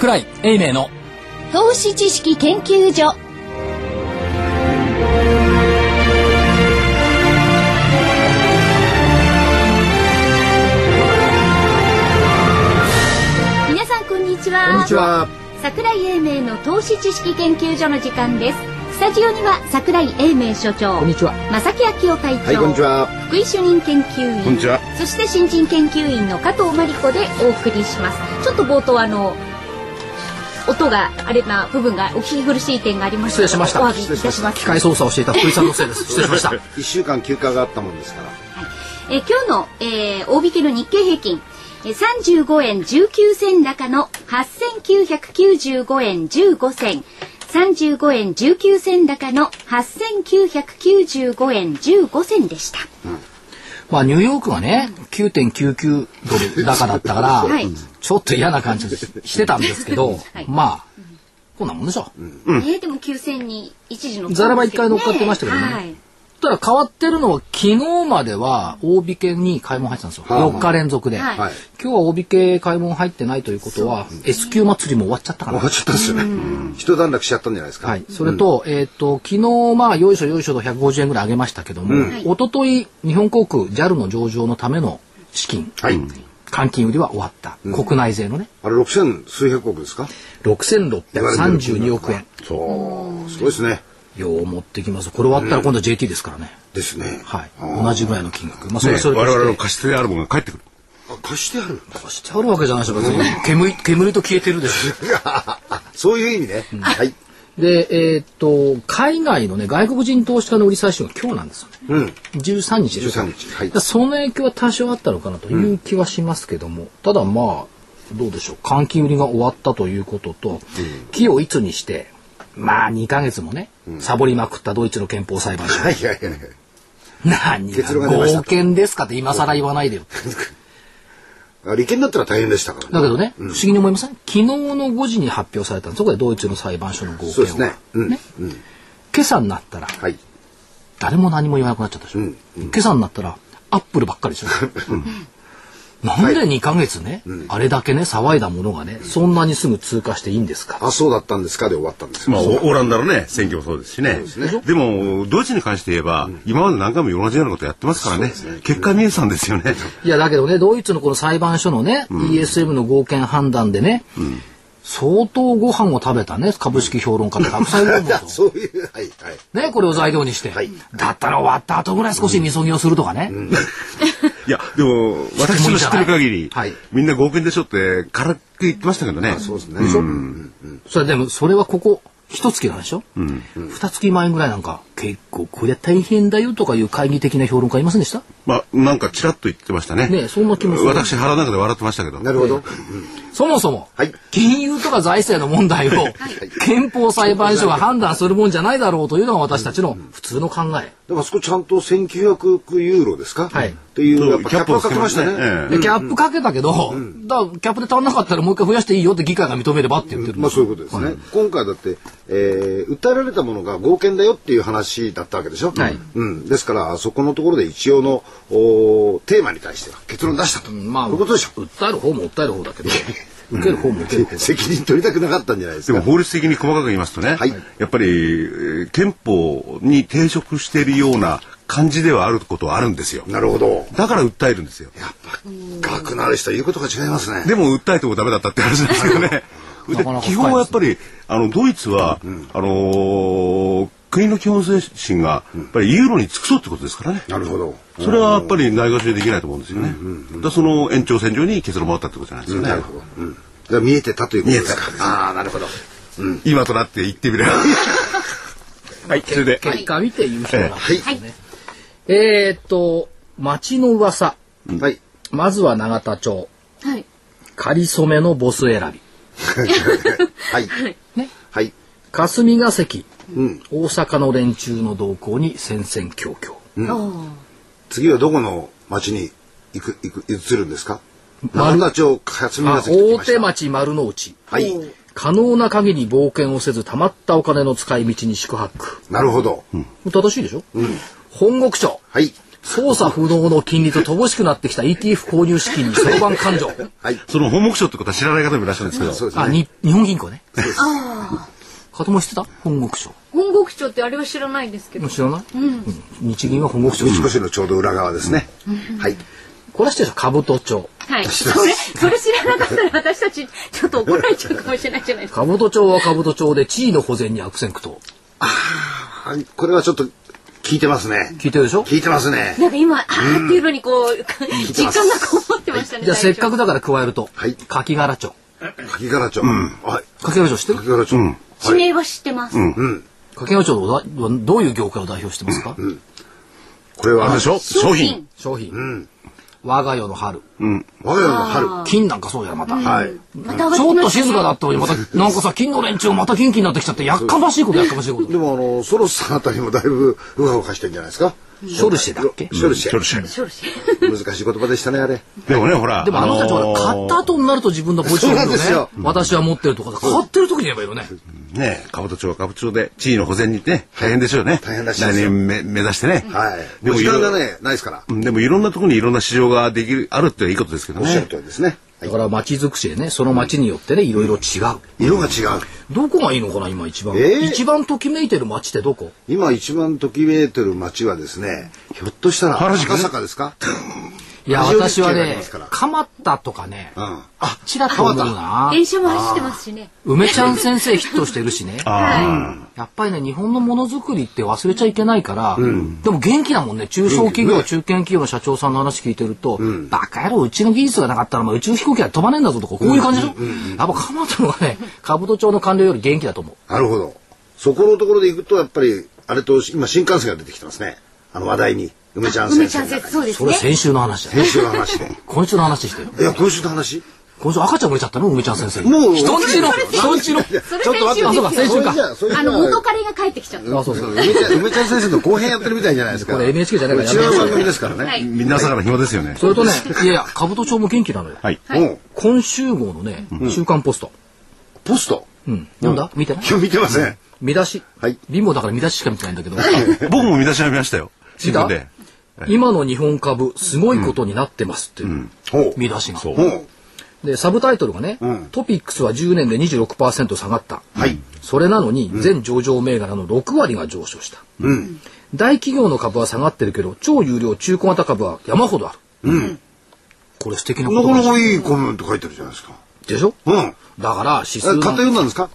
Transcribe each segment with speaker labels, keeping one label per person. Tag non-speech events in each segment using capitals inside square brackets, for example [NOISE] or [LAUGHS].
Speaker 1: 桜井英明の
Speaker 2: 投資知識研究所皆さんこんにちは
Speaker 3: こんにちは。
Speaker 2: 桜井英明の投資知識研究所の時間ですスタジオには桜井英明所長
Speaker 3: こんにちは。
Speaker 2: 正木昭夫会長、
Speaker 3: はい、こんにちは。
Speaker 2: 福井主任研究員
Speaker 4: こんにちは
Speaker 2: そして新人研究員の加藤真理子でお送りしますちょっと冒頭あの音があれな部分がお聞き苦しい点がありました
Speaker 1: 失礼しました。
Speaker 2: お詫びいたします。
Speaker 1: 機械操作をしていた福井さんのせいです。失礼しました
Speaker 3: 一週間休暇があったもんですから。
Speaker 2: えー今日の、えー大引けの日経平均。えー35円19銭高の8995円15銭。35円19銭高の8995円15銭でした。
Speaker 1: まあニューヨークがね9.99ドル高だったから、
Speaker 2: はい
Speaker 1: ちょっと嫌な感じしてたんですけど、[LAUGHS]
Speaker 2: はい。
Speaker 1: まあこんなもんでしょ、
Speaker 2: えーでも9000に一時の
Speaker 1: ザラバ一回乗っかってましたけどね。
Speaker 2: はい。
Speaker 1: ただ変わってるのは昨日までは大引けに買い物入ってたんですよ、
Speaker 3: はあ
Speaker 1: 4日連続で、
Speaker 2: はい。
Speaker 3: はい。
Speaker 1: 今日は大引け買い物入ってないということは S q 祭りも終わっちゃったかな
Speaker 3: 終わっちゃったんですよね。一段落しちゃったんじゃないですか。
Speaker 1: はい、それと、えっ、と、昨日、まあ、よいしょよいしょと150円ぐらい上げましたけども、一昨日日本航空 JAL の上場のための資金、
Speaker 3: はい。
Speaker 1: 換金売りは終わった。国内税のね、
Speaker 3: あれ六千数百億ですか
Speaker 1: ？6632億円。
Speaker 3: そう。すごいですね。
Speaker 1: よう持ってきます。これ終わったら今度は JT ですからね。
Speaker 3: ですね。
Speaker 1: はい。同じぐらいの金額。まあ、それ
Speaker 4: ね
Speaker 1: それとして
Speaker 4: 我々の貸し手であるものが返ってくる。
Speaker 3: あ貸してある。
Speaker 1: 貸してあるわけじゃないでしょ、別に。煙、[LAUGHS] 煙と消えてるでし [LAUGHS]
Speaker 3: そういう意味ね。はい。
Speaker 1: ょ。で、えっ、と、海外のね、外国人投資家の売り最終が今日なんですよね。
Speaker 3: うん。
Speaker 1: 13日でしょ。
Speaker 3: 13日はい
Speaker 1: その影響は多少あったのかなという気はしますけども、ただまあどうでしょう換金売りが終わったということと、木をいつにしてまあ2ヶ月もね、サボりまくったドイツの憲法裁判所、
Speaker 3: はいはいはいはい。
Speaker 1: 何
Speaker 3: が
Speaker 1: 合憲ですかって今更言わないでよ
Speaker 3: あ [LAUGHS] 利権だったら大変でしたからね。
Speaker 1: だけどね、不思議に思いません？昨日の5時に発表されたそこでドイツの裁判所の合憲は、
Speaker 3: そうですね。うん。うん。
Speaker 1: 今朝になったら
Speaker 3: はい。
Speaker 1: 誰も何も言わなくなっちゃったでしょ、
Speaker 3: うん
Speaker 1: 今朝になったらアップルばっかりでしょ、[LAUGHS] なんで2ヶ月ね、あれだけね騒いだものがねそんなにすぐ通過していいんですか、
Speaker 3: あ、そうだったんですか？で終わったんですよ。
Speaker 4: まあ、オオランダのね、選挙もそうですしね。でも、ドイツに関して言えば、今まで何回も同じようなことやってますからね。結果見えたんですよね。
Speaker 1: いやだけどねドイツのこの裁判所のね、ESM の合憲判断でね、相当ご飯を食べたね株式評論家ってたくさんいると [LAUGHS]
Speaker 3: そういう、はいはい。
Speaker 1: ねこれを材料にして、
Speaker 3: はい。
Speaker 1: だったら終わった後ぐらい少しみそぎをするとかね、
Speaker 4: いや、でも、私の知ってる限り
Speaker 1: はい、
Speaker 4: みんな合憲でしょって、軽く言ってましたけどね。
Speaker 3: そうですね。
Speaker 1: それでもそれはここ一月なんでしょ、二月前ぐらいなんか結構これ大変だよとかいう会議的な評論家いませんでした？
Speaker 4: まあ、なんかちらっと言ってましたね。
Speaker 1: ねそんな気もする
Speaker 4: 私、腹の中で笑ってましたけど。
Speaker 3: なるほど。
Speaker 1: そもそも、
Speaker 3: はい
Speaker 1: 金融とか財政の問題を憲法裁判所が判断するもんじゃないだろうというのが私たちの普通の考え。
Speaker 3: だからそこちゃんと1900億ユーロですか？
Speaker 1: はい
Speaker 3: っていう、やっぱキャップをかけましたね。
Speaker 4: ええ
Speaker 1: でキャップかけたけど、だからキャップで足んなかったらもう一回増やしていいよって議会が認めればって言ってる。
Speaker 3: まあそういうことですね。今回だって、えー訴えられたものが合憲だよっていう話だったわけでしょ？
Speaker 1: はい
Speaker 3: うん。ですから、そこのところで一応のおテーマに対しては結論出したと。
Speaker 1: まあ、
Speaker 3: そういうことでしょ？
Speaker 1: 訴える方も訴える方だけど、受ける方も受ける方だ。[LAUGHS]
Speaker 3: 責任取りたくなかったんじゃないですか？
Speaker 4: でも法律的に細かく言いますとね、
Speaker 3: はい
Speaker 4: やっぱり、えー憲法に抵触しているような感じではあることはあるんですよ。
Speaker 3: なるほど。
Speaker 4: だから訴えるんですよ。
Speaker 3: やっぱ、学のある人は言うことが違いますね。
Speaker 4: でも訴えてもダメだったって話なんですけどね。で基本はやっぱり、あの、ドイツは、あのー国の基本精神が、やっぱりユーロに尽くそうってことですからね。
Speaker 3: なるほど。
Speaker 4: それはやっぱりないがしろできないと思うんですよね。だからその延長線上に結論もあったってことじゃないですかね。
Speaker 3: なるほど。うん。見えてたということですか
Speaker 4: 見え。てた
Speaker 3: ああ、なるほど。
Speaker 4: 今となって言ってみれば。はい、それで。
Speaker 1: 結果見て優勝なん
Speaker 3: はい。
Speaker 1: ですね。えーっと、町の噂。
Speaker 3: はい。
Speaker 1: まずは永田町。
Speaker 2: はい
Speaker 1: 仮初めのボス選び。[LAUGHS] [LAUGHS]
Speaker 3: はい。
Speaker 1: ね。
Speaker 3: はい。
Speaker 1: 霞が関。
Speaker 3: うん。
Speaker 1: 大阪の連中の動向に戦々恐々。
Speaker 3: 次はどこの町に行く、行く、移るんですか？
Speaker 1: 丸
Speaker 3: 丸田町、霞
Speaker 1: あ
Speaker 3: ヶ関
Speaker 1: 大手町丸の内。
Speaker 3: はい。
Speaker 1: 可能な限り冒険をせず、たまったお金の使い道に宿泊。
Speaker 3: なるほど。
Speaker 1: 正しいでしょ、本国庁。
Speaker 3: はい。
Speaker 1: 操作不能の金利と乏しくなってきた ETF 購入資金に相番勘定。[LAUGHS]
Speaker 3: はい。
Speaker 4: その本目賞ってことは知らない方もいらっしゃるんですけど。
Speaker 1: あ、
Speaker 3: そうですね。
Speaker 1: に、日本銀行ね。かとも知ってた？本国賞。
Speaker 2: 本国庁ってあれは知らないんですけど。
Speaker 1: 知らない、うん、日銀は本国賞。
Speaker 3: 少しのちょうど裏側ですね。はい。
Speaker 1: これは知ってるでしょ株都庁。
Speaker 2: はい。それ、それ知らなかったら私たちちょっと怒られちゃうかもしれないじゃないですか。
Speaker 1: 株都庁は株都庁で地位の保全に悪戦苦闘。
Speaker 3: はいこれはちょっと聞いてますね。
Speaker 1: 聞いてるでしょ？
Speaker 3: 聞いてますね。
Speaker 2: なんか今、あーっていうのにこう、実感がこもってましたね。
Speaker 1: じゃあせっかくだから加えると、
Speaker 3: はい
Speaker 1: 柿柄町。
Speaker 3: 柿殻町。はい。
Speaker 1: 柿柄町知ってる？
Speaker 3: 柿殻町。
Speaker 2: 地名は知ってます。
Speaker 1: 柿柄町のはどういう業界を代表してますか、
Speaker 3: これは、
Speaker 4: あれでしょ商品。
Speaker 1: 商品。我が世の春。
Speaker 3: 我が家の春。
Speaker 1: 金なんかそうじゃん、また。
Speaker 3: はい。
Speaker 1: ちょっと静かだったのに、また、[LAUGHS] なんかさ、金の連中また元気になってきちゃって、やっかましいことやっかましいこと。
Speaker 3: でもあの、ソロスさんあたりもだいぶうわうわしてんじゃないですか？
Speaker 1: ショルシェだっけ？
Speaker 3: ショルシェ。
Speaker 4: ショルシェ。
Speaker 3: 難しい言葉でしたね、あれ。
Speaker 4: でもね、ほら。
Speaker 1: でもあの人たちは買った後になると自分のポジションをね私は持ってるとか、買ってる時に言えばいいよね。
Speaker 4: ね、株都庁は株都庁で地位の保全にね、大変でしょうね。
Speaker 3: 大変らしいですよ
Speaker 4: 来年め目指してね。
Speaker 3: はい。
Speaker 4: でも
Speaker 3: 時間が
Speaker 4: いろ
Speaker 3: ね、ないですから。
Speaker 4: うんでもいろんなところにいろんな市場ができる、あるっていいことですけど
Speaker 3: おっしゃる
Speaker 4: ね。
Speaker 3: 通りですね。
Speaker 1: だから街づくしでね、その街によってね、いろいろ違う。
Speaker 3: 色が違う。
Speaker 1: どこがいいのかな、今一番。
Speaker 3: えー？
Speaker 1: 一番ときめいてる街ってどこ？
Speaker 3: 今一番ときめいてる街はですね、ひょっとしたら
Speaker 4: 原宿
Speaker 3: 赤坂ですか？[LAUGHS]
Speaker 1: いや、私はね
Speaker 3: から、
Speaker 1: 蒲田とかね、
Speaker 3: うん。
Speaker 1: あっちだと思うな。
Speaker 2: 電車も走ってますしね。
Speaker 1: 梅ちゃん先生ヒットしてるしね。やっぱりね、日本のものづくりって忘れちゃいけないから、でも元気だもんね。中小企業、中堅企業の社長さんの話聞いてると、バカ野郎、うちの技術がなかったら、まあ、宇宙飛行機は飛ばねえんだぞとか、こういう感じでしょ、やっぱ蒲田のがね、兜町の官僚より元気だと思う。
Speaker 3: なるほど。そこのところで行くと、やっぱり、あれと、今新幹線が出てきてますね。あの話題に。梅ちゃん先生
Speaker 2: そうですね。
Speaker 1: それ先週の話だよ。
Speaker 3: 先週の話で。
Speaker 1: 今週の話してよ。
Speaker 3: いや、今週の話？
Speaker 1: 今週赤ちゃん生まれちゃったの？梅ちゃん先生に。
Speaker 3: もう
Speaker 1: 人んちの、人んちの。
Speaker 3: ちょっと待って
Speaker 1: あ、そうか、先週か。
Speaker 2: あの、元彼が帰ってきちゃった。
Speaker 1: あ、そうそう。
Speaker 3: 梅ちゃん、梅ちゃん先生の後編やってるみたいじゃないですか。
Speaker 1: これ NHK じゃないから
Speaker 3: 違う番組ですからね。
Speaker 2: はい。
Speaker 4: みんな朝から暇ですよね。
Speaker 1: それとね、いやいや、兜町も元気なのよ。
Speaker 4: はい。
Speaker 3: うん。
Speaker 1: 今週号のね、週刊ポスト。
Speaker 3: ポスト？
Speaker 1: うん。読んだ？見てない？
Speaker 3: 今日見てません。
Speaker 1: 見出し？
Speaker 3: はい
Speaker 1: 貧乏だから見出ししか見てないんだけど。
Speaker 4: 僕も見出しは見ましたよ。新聞で。
Speaker 1: 今の日本株、すごいことになってますっていう。見出しが。で、サブタイトルがね、
Speaker 3: うん
Speaker 1: トピックスは10年で26%下がった。
Speaker 3: はい。
Speaker 1: それなのに、全上場銘柄の6割が上昇した。
Speaker 3: うん。
Speaker 1: 大企業の株は下がってるけど、超有料中古型株は山ほどある。
Speaker 3: うん。
Speaker 1: これ素敵な
Speaker 3: な
Speaker 1: ことじゃん
Speaker 3: かなかいいコメント書いてるじゃないですか。
Speaker 1: でしょ？
Speaker 3: うん。
Speaker 1: だから、指数
Speaker 3: え買って
Speaker 1: が。
Speaker 3: 読んだんですか？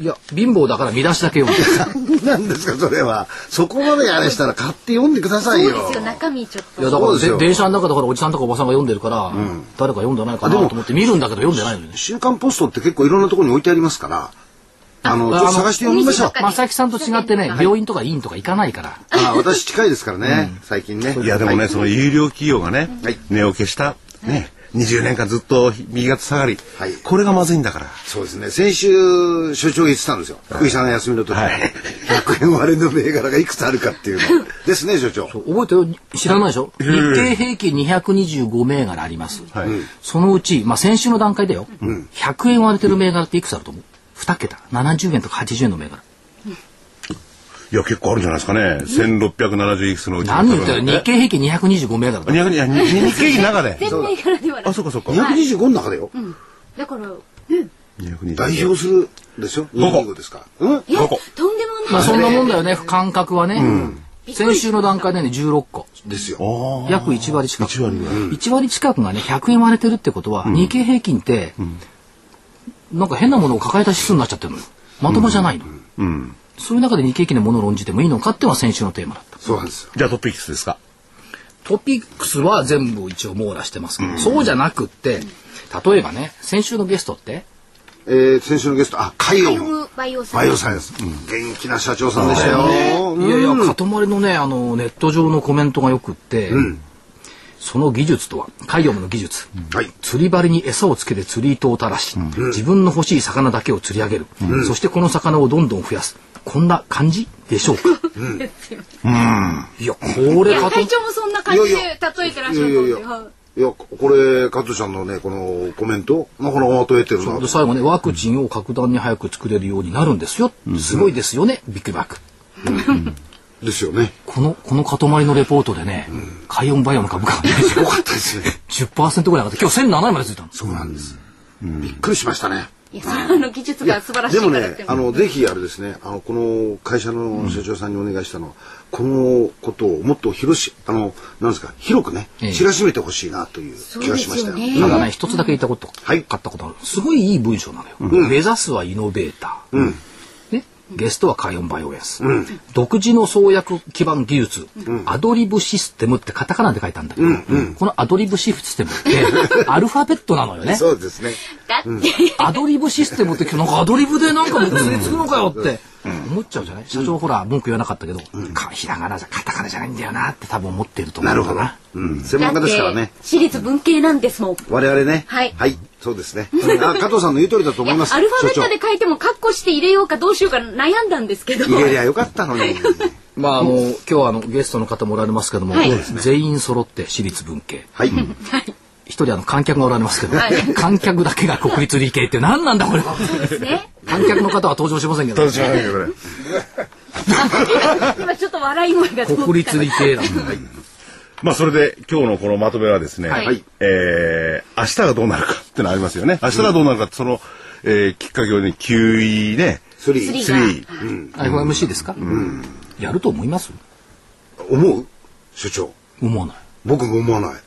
Speaker 1: いや、貧乏だから見出しだけ読んでる。[LAUGHS]
Speaker 3: なんですか、それは。そこまであれしたら買って読んでくださいよ。
Speaker 2: そうですよ、中身ちょっと。
Speaker 1: いやだから電車の中でほらおじさんとかおばさんが読んでるから、誰か読んでないかなと思って見るんだけど読んでないのよね。
Speaker 3: 週刊ポストって結構いろんなところに置いてありますから、あの、ちょっと探して読みましょう。
Speaker 2: あ
Speaker 1: 正木さんと違ってね、病院とか医院とか行かないから。
Speaker 3: あ私近いですからね、最近ね。
Speaker 4: いや、でもね、
Speaker 3: はい
Speaker 4: その有料企業がね
Speaker 3: はい、
Speaker 4: 値を消した、ね、20年間ずっと右肩下がり
Speaker 3: はい。
Speaker 4: これがまずいんだから。
Speaker 3: そうですね。先週、所長が言ってたんですよ。福井さんが休みの時に、
Speaker 4: はい
Speaker 3: 100円割れの銘柄がいくつあるかっていうの。[LAUGHS] ですね、所長。
Speaker 1: 覚えてる？知らないでしょ？日経平均225銘柄あります。
Speaker 4: はい。
Speaker 1: そのうち、まあ先週の段階だよ。100円割れてる銘柄っていくつあると思う ?2 桁。70円とか80円の銘柄。
Speaker 4: いや、結構あるんじゃないですかね。1670いくつのうちの
Speaker 1: 何言ってる日経平均225銘柄だ。
Speaker 4: 200いやに日経平均の中で。
Speaker 2: 全銘柄ではない
Speaker 4: あ、。そうかそうか。
Speaker 3: 225の中だよ。
Speaker 2: だから、
Speaker 4: 220
Speaker 3: 代表するでしょ？
Speaker 4: 五個
Speaker 3: 25ですか？うん？
Speaker 2: いや、
Speaker 4: どこ？
Speaker 2: とんでもない。
Speaker 1: まあそんなもんだよね、感覚はね。先週の段階でね、16個。
Speaker 3: ですよ。
Speaker 4: あ
Speaker 1: 約1割近く。
Speaker 4: 1割ぐらい
Speaker 1: 1割近くがね、100円割れてるってことは、日経平均って、なんか変なものを抱えた指数になっちゃってるのよ。まともじゃないの。
Speaker 4: うん。
Speaker 1: そういう中で日経平均で物を論じてもいいのかっていうのは先週のテーマだった。
Speaker 3: そうなんですよ。
Speaker 4: じゃあトピックスですか？
Speaker 1: トピックスは全部一応網羅してますけど、そうじゃなくって、例えばね、先週のゲストって、
Speaker 3: えー、先週のゲスト、あ、海洋。
Speaker 2: バイオサ
Speaker 3: バイオサイエンス。元気な社長さんでしたよ。
Speaker 1: いやいや、塊のね、あの、ネット上のコメントがよくって、その技術とは、海洋の技術。
Speaker 3: はい。
Speaker 1: 釣り針に餌をつけて釣り糸を垂らし、自分の欲しい魚だけを釣り上げる、そしてこの魚をどんどん増やすこんな感じでしょうか、いやこ
Speaker 2: いや、
Speaker 1: れかと
Speaker 2: 会長もそんな感じで例えてらっしゃ
Speaker 3: いやいやいや。
Speaker 2: い
Speaker 3: いや、これ、加藤ちゃんのね、このコメント、なかなかまとえてるな
Speaker 1: で。最後ねワクチンを格段に早く作れるようになるんですよ、すごいですよねビッグバック。
Speaker 3: ですよね。
Speaker 1: この、この塊のレポートでね、海運バイオの株価がね、
Speaker 3: よかったですね。[LAUGHS]
Speaker 1: 10%ぐらい上がって、今日1007円までついたの。
Speaker 3: そうなんです。びっくりしましたね。
Speaker 2: いや、あの技術が素晴らしい
Speaker 3: でもねあの、ぜひあれですね、あの、この会社の社長さんにお願いしたのは、このことをもっと広し、あの、なんですか、広くね
Speaker 1: ええ、
Speaker 3: 知らしめてほしいなという気がしましたよ。
Speaker 1: ただね、一つだけ言ったこと、
Speaker 3: はい
Speaker 1: 買ったことある。すごいいい文章なのよ。目指すはイノベーター。ね、ゲストはカイオンバイオエンス。独自の創薬基盤技術、アドリブシステムってカタカナで書いたんだけど、このアドリブシステムって、[LAUGHS] アルファベットなのよね。
Speaker 3: そうですね。
Speaker 2: だって、
Speaker 1: アドリブシステムってなんかアドリブでなんか結びつくのかよって思っちゃうじゃない？社長ほら文句言わなかったけど、かひらがなじゃカタカナじゃないんだよなって多分思ってると思う
Speaker 3: なるほど
Speaker 1: な。。
Speaker 3: うん。専門家ですからね。
Speaker 2: 私立文系なんですもん。
Speaker 3: 我々ね。
Speaker 2: はい
Speaker 3: そうですね。あ、加藤さんの言う通りだと思います。
Speaker 2: アルファベット
Speaker 3: 所
Speaker 2: で書いてもカッコして入れようかどうしようか悩んだんですけど。
Speaker 3: 長入れりゃよかったのに。[LAUGHS]
Speaker 1: まああの今日はあのゲストの方もおられますけども、
Speaker 2: はい
Speaker 1: 全員揃って私立文系。
Speaker 3: はい。
Speaker 1: 一人あの観客がおられますけど、
Speaker 2: はい
Speaker 1: 観客だけが国立理系って何なんだこれ。
Speaker 2: ですね。
Speaker 1: 観客の方は登場しませんけど、
Speaker 4: 私はないけどね。
Speaker 2: 今ちょっと笑い声が
Speaker 1: 国立理系なんだ。
Speaker 4: まあそれで今日のこのまとめはですね、
Speaker 2: はい。
Speaker 4: えー明日がどうなるか [LAUGHS] ってのはありますよね。明日がどうなるかってその、えーきっかけをね、QE ね、
Speaker 3: スリ
Speaker 2: ス
Speaker 3: ー。
Speaker 2: リー。
Speaker 1: FOMC ですか、やると思います？
Speaker 3: 思う？所長。
Speaker 1: 思わない。
Speaker 3: 僕も思わない。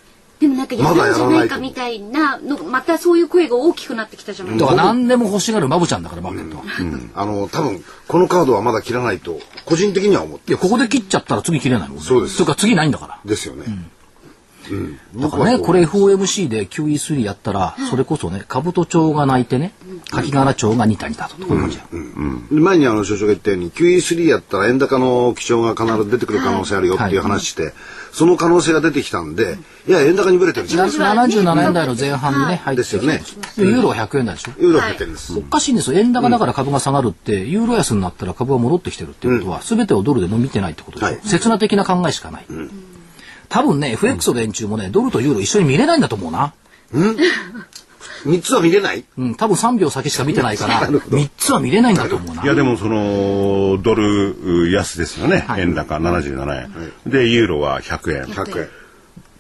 Speaker 2: でもなんかやるんじゃないかみたいなの、またそういう声が大きくなってきたじゃないですか。
Speaker 1: だから何でも欲しがるマブちゃんだからマーケットは。
Speaker 3: あの、多分、このカードはまだ切らないと、個人的には思って
Speaker 1: いや、ここで切っちゃったら次切れないもんね。
Speaker 3: そうです
Speaker 1: それから次ないんだから。
Speaker 3: ですよね。うん。
Speaker 1: だからね、これ FOMC で QE3 やったら、それこそね、兜町が泣いてね、柿柄町がニタニタと。こういう感じや。
Speaker 3: 前にあの所長が言ったように QE3 やったら円高の基調が必ず出てくる可能性あるよっていう話して、その可能性が出てきたんで、いや、円高にぶれてるじゃん。
Speaker 1: 77円台の前半にね、入ってきて
Speaker 3: ですよね
Speaker 1: でユーロは100円台でしょ？
Speaker 3: ユーロ減ってるんです。
Speaker 1: おかしいんですよ。円高だから株が下がるって、ユーロ安になったら株が戻ってきてるっていうことは、全てをドルでも見てないってことでしょ？
Speaker 3: はい
Speaker 1: 刹那的な考えしかない。多分ね、FX の連中もね、ドルとユーロ一緒に見れないんだと思うな。
Speaker 3: 三つは見れない？
Speaker 1: うん、多分3秒先しか見てないから、3つは見れないんだと思うな。
Speaker 4: いやでもそのドル安ですよね、
Speaker 1: はい。
Speaker 4: 円高77円、でユーロは100円。
Speaker 3: 100円。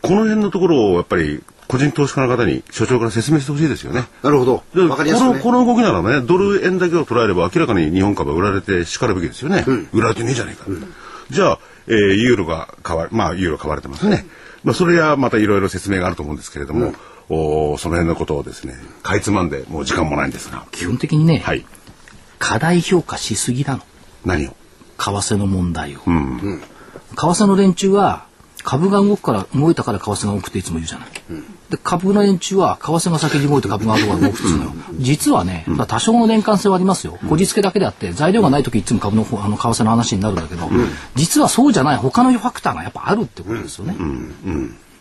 Speaker 4: この辺のところをやっぱり個人投資家の方に所長から説明してほしいですよね。
Speaker 3: なるほど。
Speaker 4: で
Speaker 3: わかりやすくね。
Speaker 4: このこの動きならねドル円だけを捉えれば明らかに日本株は売られてしかるべきですよね、売られてねえじゃねえか、じゃあ、えーユーロが買わまあユーロ買われてますね、まあ、それはまたいろいろ説明があると思うんですけれども、おーその辺のことをですねかいつまんでもう時間もないんですが。
Speaker 1: 基本的にね、
Speaker 4: はい。
Speaker 1: 過大評価しすぎなの。
Speaker 4: 何を？
Speaker 1: 為替の問題を。
Speaker 4: うん。
Speaker 1: 為替の連中は株が動くから動いたから為替が動くっていつも言うじゃない。で株の連中は為替が先に動いて株が後から動くっていうの。よ。実はね、まあ多少の連関性はありますよ。こじつけだけであって材料がない時いつも株の方あの為替の話になるんだけど、実はそうじゃない。他のファクターがやっぱあるってことですよね。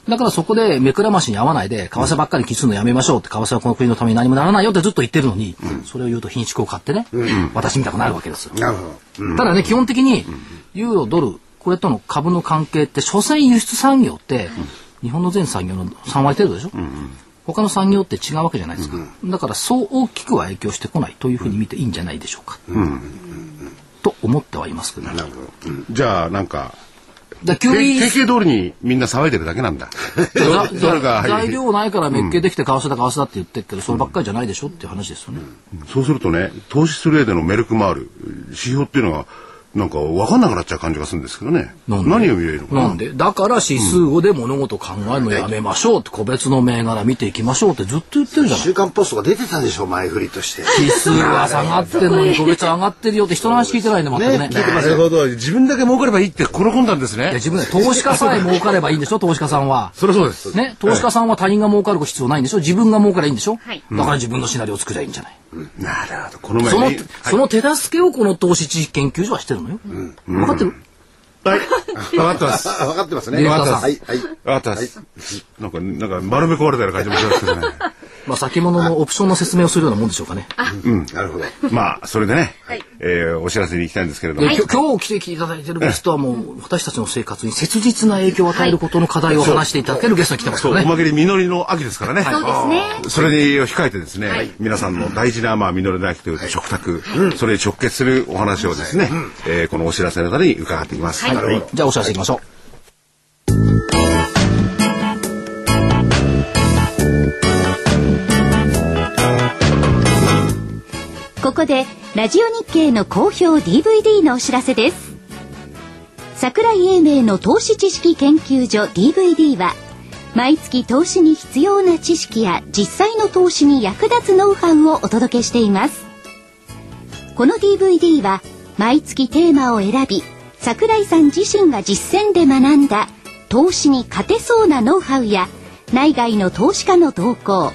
Speaker 1: だからそこで目くらましに合わないで、為替ばっかり気にするのやめましょうって、為替はこの国のために何もならないよってずっと言ってるのに、それを言うと品種を買ってね、私みたくなるわけです。よ。ただね、基本的に、ユーロ、ドル、これとの株の関係って、所詮輸出産業って、日本の全産業の3割程度でしょ、他の産業って違うわけじゃないですか。だから、そう大きくは影響してこないというふうに見ていいんじゃないでしょうか。と思ってはいますけどね。
Speaker 3: なるほど。
Speaker 4: じゃあなんか
Speaker 1: だから
Speaker 4: 定
Speaker 1: QE
Speaker 4: 型通りにみんな騒いでるだけなんだ。[LAUGHS]
Speaker 1: 材料ないから滅経できて為替だ為替だって言ってるけど、そればっかりじゃないでしょっていう話ですよね。
Speaker 4: そうするとね、投資する上でのメルクマール、指標っていうのが、なんか分かんなくなっちゃう感じがするんですけどね。
Speaker 1: なんで？
Speaker 4: 何を見れるのかな？
Speaker 1: なんで？だから指数をで物事を考えるのやめましょうって、個別の銘柄見ていきましょうってずっと言ってるじゃない。
Speaker 3: 週刊ポストが出てたでしょ、前振りとして。
Speaker 1: 指数は下がってるのに個別上がってるよって人の話聞いてないんだ全くね。
Speaker 4: なるほど。自分だけ儲かればいいってこの本なんです
Speaker 1: いや
Speaker 4: ね。
Speaker 1: 自分で投資家さえ儲かればいいんでしょ投資家さんは。
Speaker 4: それそうです。
Speaker 1: ね、投資家さんは他人が儲かる必要ないんでしょ自分が儲かればいいんでしょ、
Speaker 2: はい
Speaker 1: だから自分のシナリオを作りゃいいんじゃない、
Speaker 4: なるほど。この前
Speaker 1: その、
Speaker 4: に。
Speaker 1: その手助けをこの投資知識研究所はしてるのよ。分かってる？
Speaker 4: はい。[LAUGHS] 分かってます。
Speaker 3: あ、分かってますね。
Speaker 1: ディレクターさん
Speaker 3: はい、はい。
Speaker 4: 分かってます。なんか、なんか丸め壊れたような感じもしますけどね。
Speaker 1: まあ先物のオプションの説明をするようなもんでしょうかね。
Speaker 3: なるほど。
Speaker 4: まあ、それでね、
Speaker 2: はい
Speaker 4: えーお知らせに行きたいんですけれども、
Speaker 1: できょ今日来ていただいてるゲストはもう私たちの生活に切実な影響を与えることの課題を話していただけるゲストに来てますか
Speaker 4: そう、
Speaker 1: らね。
Speaker 4: おまけに実りの秋ですからね。
Speaker 2: そうですね。
Speaker 4: それに控えてですね、皆さんの大事な、まあ、実りの秋という食卓、それに直結するお話をですね、えーこのお知らせの中に伺っていきます。
Speaker 2: はい
Speaker 1: じゃあお知らせいきましょう。
Speaker 2: ここでラジオ日経の好評 DVD のお知らせです。桜井英明の投資知識研究所 DVD は毎月投資に必要な知識や実際の投資に役立つノウハウをお届けしています。この DVD は毎月テーマを選び桜井さん自身が実践で学んだ投資に勝てそうなノウハウや内外の投資家の動向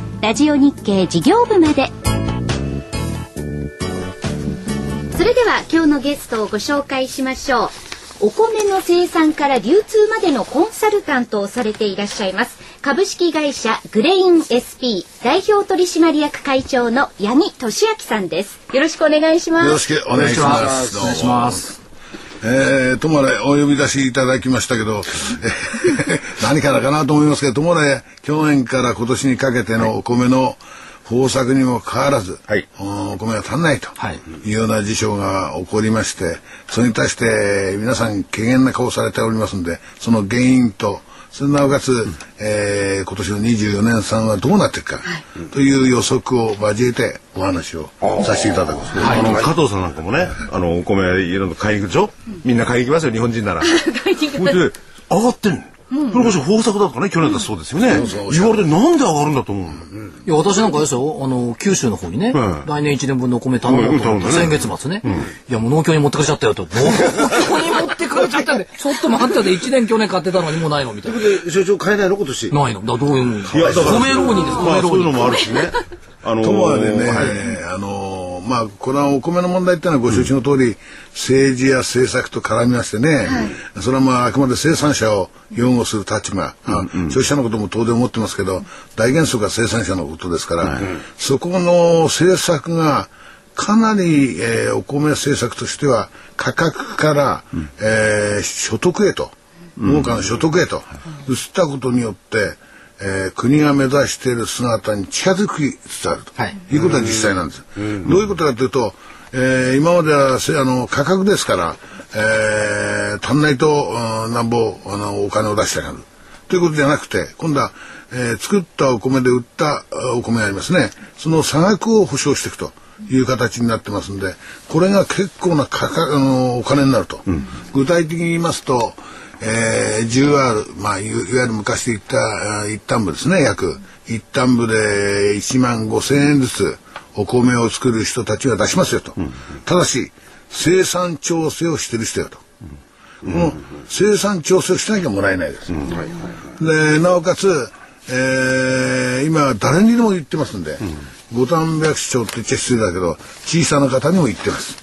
Speaker 2: ラジオ日経事業部まで。それでは今日のゲストをご紹介しましょう。お米の生産から流通までのコンサルタントをされていらっしゃいます。株式会社グレイン SP 代表取締役会長の八木俊明さんです。よろしくお願いします。
Speaker 5: よろしくお願いします。
Speaker 1: お願いします。
Speaker 5: えー、ともあれお呼び出しいただきましたけど、えー何からかなと思いますけど、ともあれ去年から今年にかけてのお米の豊作にもかかわらず、
Speaker 4: はい。
Speaker 5: お米が足んないと
Speaker 1: はい。
Speaker 5: いうような事象が起こりまして、それに対して皆さん軽減な顔をされておりますので、その原因と、それなおかつ、えー今年の24年産はどうなっていくか、という予測を交えてお話をさせていただきます。
Speaker 4: あの、加藤さんなんかもね、あの、お米いろいろ買いに行くでしょ？みんな買いに行きますよ、日本人なら。[LAUGHS] 買いに行上がってんの？それこそ豊作だとかね、去年だそうですよね。言われてなんで上がるんだと思うの？
Speaker 1: いや、私なんかですよ、あの、九州の方にね、
Speaker 4: うん
Speaker 1: 来年1年分のお米頼もうと先月末ね、いや、もう農協に持ってかれちゃったよと。農協 [LAUGHS] に持ってかれちゃったんで、ちょっと待ってで1年去年買ってたのにもうないのみたいな。
Speaker 3: で、所長買えないの？今年。
Speaker 1: ないの。だどういうもん米浪人です、
Speaker 4: まあ、
Speaker 1: 米浪
Speaker 4: そういうの
Speaker 1: 人。
Speaker 4: もあるしね。あのー
Speaker 5: ともあれね、
Speaker 4: はい。
Speaker 5: あのまあこれはお米の問題っていうのはご承知の通り、政治や政策と絡みましてね、それはまああくまで生産者を擁護する立場、あ消費者のことも当然思ってますけど大原則は生産者のことですから、そこの政策がかなり、えーお米政策としては価格から、えー所得へと農家の所得へと移ったことによって、えー国が目指している姿に近づきつつあると、
Speaker 1: はい。
Speaker 5: い、うことが実際なんです。どういうことかというと、えー今まではせあの価格ですから、えー足んないとうんなんぼあのお金を出してやる。ということじゃなくて今度は、えー作ったお米で売ったあお米がありますね。その差額を保証していくと。いう形になってますんでこれが結構な価格あのお金になると、具体的に言いますと、えー 10R、まあ、いわゆる昔で言ったあ一旦部ですね約。一旦部で1万5千円ずつお米を作る人たちは出しますよと、ただし生産調整をしてる人よと、この生産調整をしなきゃもらえないです、でなおかつ、えー今誰にでも言ってますんで、五反百姓って言っちゃ失礼だけど小さな方にも言ってます、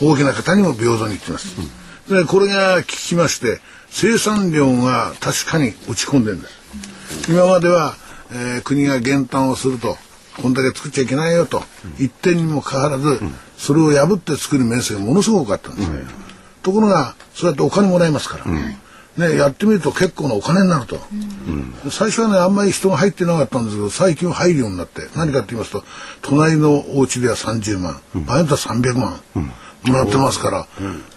Speaker 5: 大きな方にも平等に言ってます、でこれが効きまして生産量が確かに落ち込んでるんです今までは、えー国が減反をするとこんだけ作っちゃいけないよと言ってにもかかわらず、それを破って作る面積がものすごく多かったんです、ところがそうやってお金もらえますから、ね、やってみると結構なお金になると、最初はねあんまり人が入ってなかったんですけど最近は入るようになって何かって言いますと隣のお家では30万、場合によっては300万もらってますから、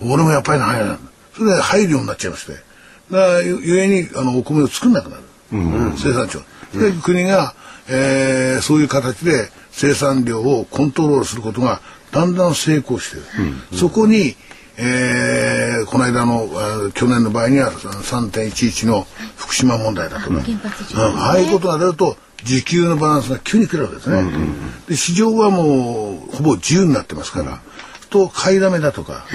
Speaker 5: 俺もやっぱりな入らないそれで入るようになっちゃいましてだゆゆえにあのお米を作んなくなる、生産地を。で国が、えーそういう形で生産量をコントロールすることがだんだん成功している、そこに、えーこの間のあ去年の場合には3.11の福島問題だとか、
Speaker 2: 原発事
Speaker 5: うん。
Speaker 2: 故
Speaker 5: ああいうことが出ると需給のバランスが急に来るわけですね。で市場はもうほぼ自由になってますから、と買いだめだとか、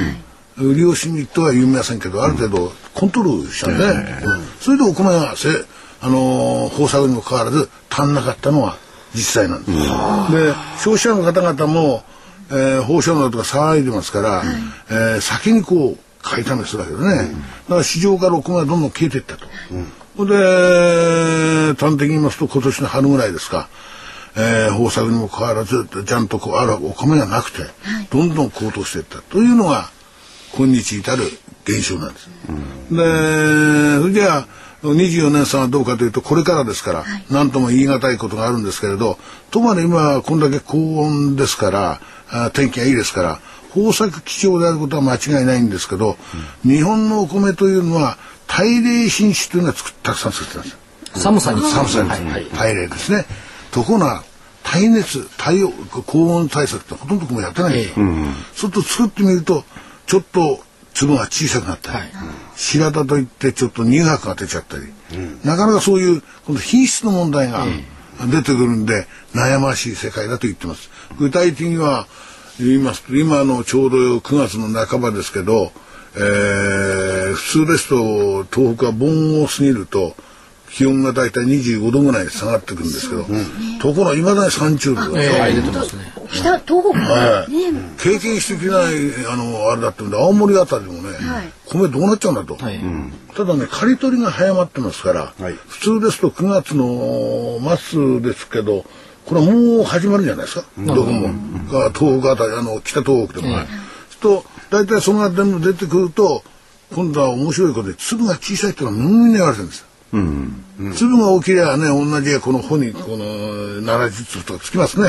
Speaker 5: 売り惜しみとは言いませんけどある程度コントロールしたね、うん。それでお米がせ、あのー豊作にもかかわらず足んなかったのは実際なんです。で消費者の方々も、えー、放射能とか騒いでますから、えー先にこう買いためするわけですね、だから市場からお米がどんどん消えていったと。それで端的に言いますと今年の春ぐらいですか、えー豊作にもかかわらずちゃんとこうあるお米がなくて、どんどん高騰していった。というのが今日至る現象なんです。でそれじゃあ24年産はどうかというとこれからですから何、とも言い難いことがあるんですけれどともあれ今こんだけ高温ですからあ天気がいいですから豊作基調であることは間違いないんですけど、日本のお米というのは大冷品種というのはたくさん作ってたんです。
Speaker 1: 寒さに
Speaker 5: 寒さに
Speaker 1: はいはい
Speaker 5: 大冷ですね。ところが耐熱耐高温対策ってほとんどもやってないんですよ。そうすると作ってみるとちょっと粒が小さくなったり、
Speaker 1: はい。
Speaker 5: 白田といってちょっと乳白が出ちゃったり、なかなかそういうこの品質の問題が出てくるんで悩ましい世界だと言ってます。具体的には言いますと今のちょうど9月の半ばですけど、えー普通ですと東北は盆を過ぎると気温が大体25度ぐらいに下がってくるんですけど、ところがいまだに30度
Speaker 2: 北東北。
Speaker 5: はい。
Speaker 2: ね
Speaker 5: 経験してきないあのあれだったんで青森あたりでもね、
Speaker 2: はい。
Speaker 5: 米どうなっちゃうんだと、
Speaker 1: はい。
Speaker 5: ただね刈り取りが早まってますから、
Speaker 3: はい。
Speaker 5: 普通ですと9月の末ですけどこれはもう始まるんじゃないですか、どこも、が東北あたりあの北東北でもね、と大体そのあたりの出てくると今度は面白いことで粒が小さいっていうのはみんな言われてるんですよ粒が大きりゃね同じこの穂にこの70粒とかつきますね、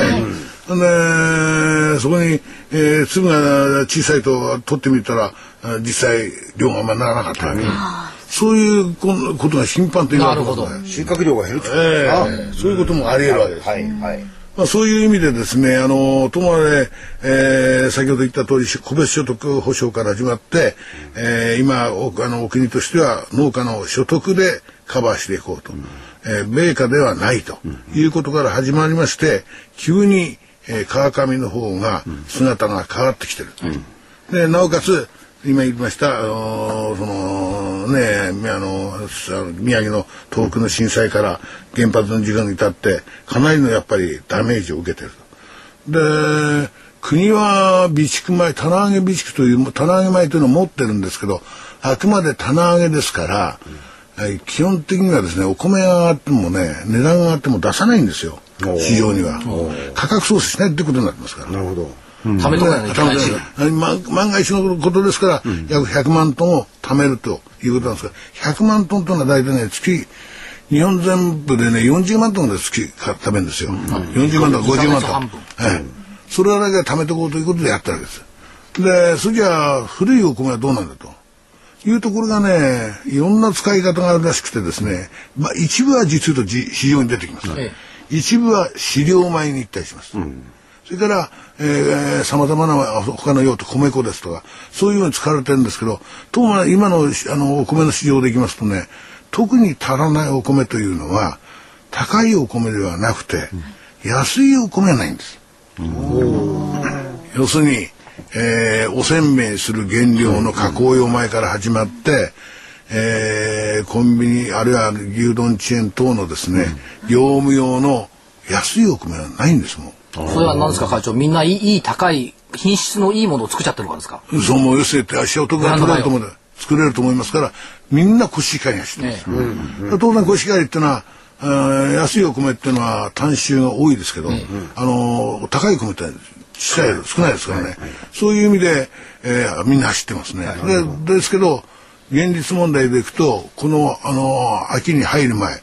Speaker 5: でそこに、えー粒が小さいと取ってみたらあ実際量があんまならなかったり、そういうこことが頻繁と言われてます
Speaker 1: なるほ
Speaker 5: ね。
Speaker 3: 収穫量が減ると
Speaker 5: え
Speaker 3: ですか
Speaker 5: えそういうこともあり得るわけです、
Speaker 3: はいはい
Speaker 5: まあ、そういう意味でですね、あの、ともあれ、えー先ほど言った通り、個別所得保障から始まって、えー今お、あの、お国としては農家の所得でカバーしていこうと。えー米価ではないということから始まりまして、急に、えー川上の方が姿が変わってきてる。で、なおかつ、今言いました、あのーそのね、みあの、さ宮城の東北の震災から原発の事故に至って、かなりのやっぱりダメージを受けてると。で、国は備蓄米、棚上げ備蓄という、棚上げ米というのを持ってるんですけど、あくまで棚上げですから、えー基本的にはですね、お米が上がってもね、値段が上がっても出さないんですよ、市場には。価格操作しないってことになってますから。
Speaker 3: なるほど。
Speaker 1: 貯めとかないとい。けないし
Speaker 5: 万万が一のことですから、約100万トンを貯めるということなんですが100万トンというのは大体ね月日本全部でね40万トンで月か食べるんですよ、40万トン50万トン、はい、それだけ貯めておこうということでやったわけです。でそれじゃあ古いお米はどうなんだというところがねいろんな使い方があるらしくてですね、まあ、一部は実はじ市場に出てきます、
Speaker 1: え
Speaker 5: 一部は飼料米に行ったりします、それから、えー、様々な他の用途、米粉ですとか、そういうのに使われてるんですけど、とも今のあのお米の市場でいきますとね、特に足らないお米というのは、高いお米ではなくて、安いお米がないんです。要するに、えーおせんべいする原料の加工用米から始まって、えーコンビニあるいは牛丼チェーン等のですね、業務用の安いお米はないんですもん。
Speaker 1: それは何ですか会長？みんないいいい高い品質のいいものを作っちゃってるからですか？
Speaker 5: そうもう寄せて足お得が取れると思う作れると思いますからみんなコシヒカリがしてるんです、当然コシヒカリってのはあー安いお米っていうのは単収が多いですけど、あのー高い米って小さい少ないですからね、そういう意味で、えーみんな走ってますね、でですけど現実問題でいくとこのあの秋に入る前、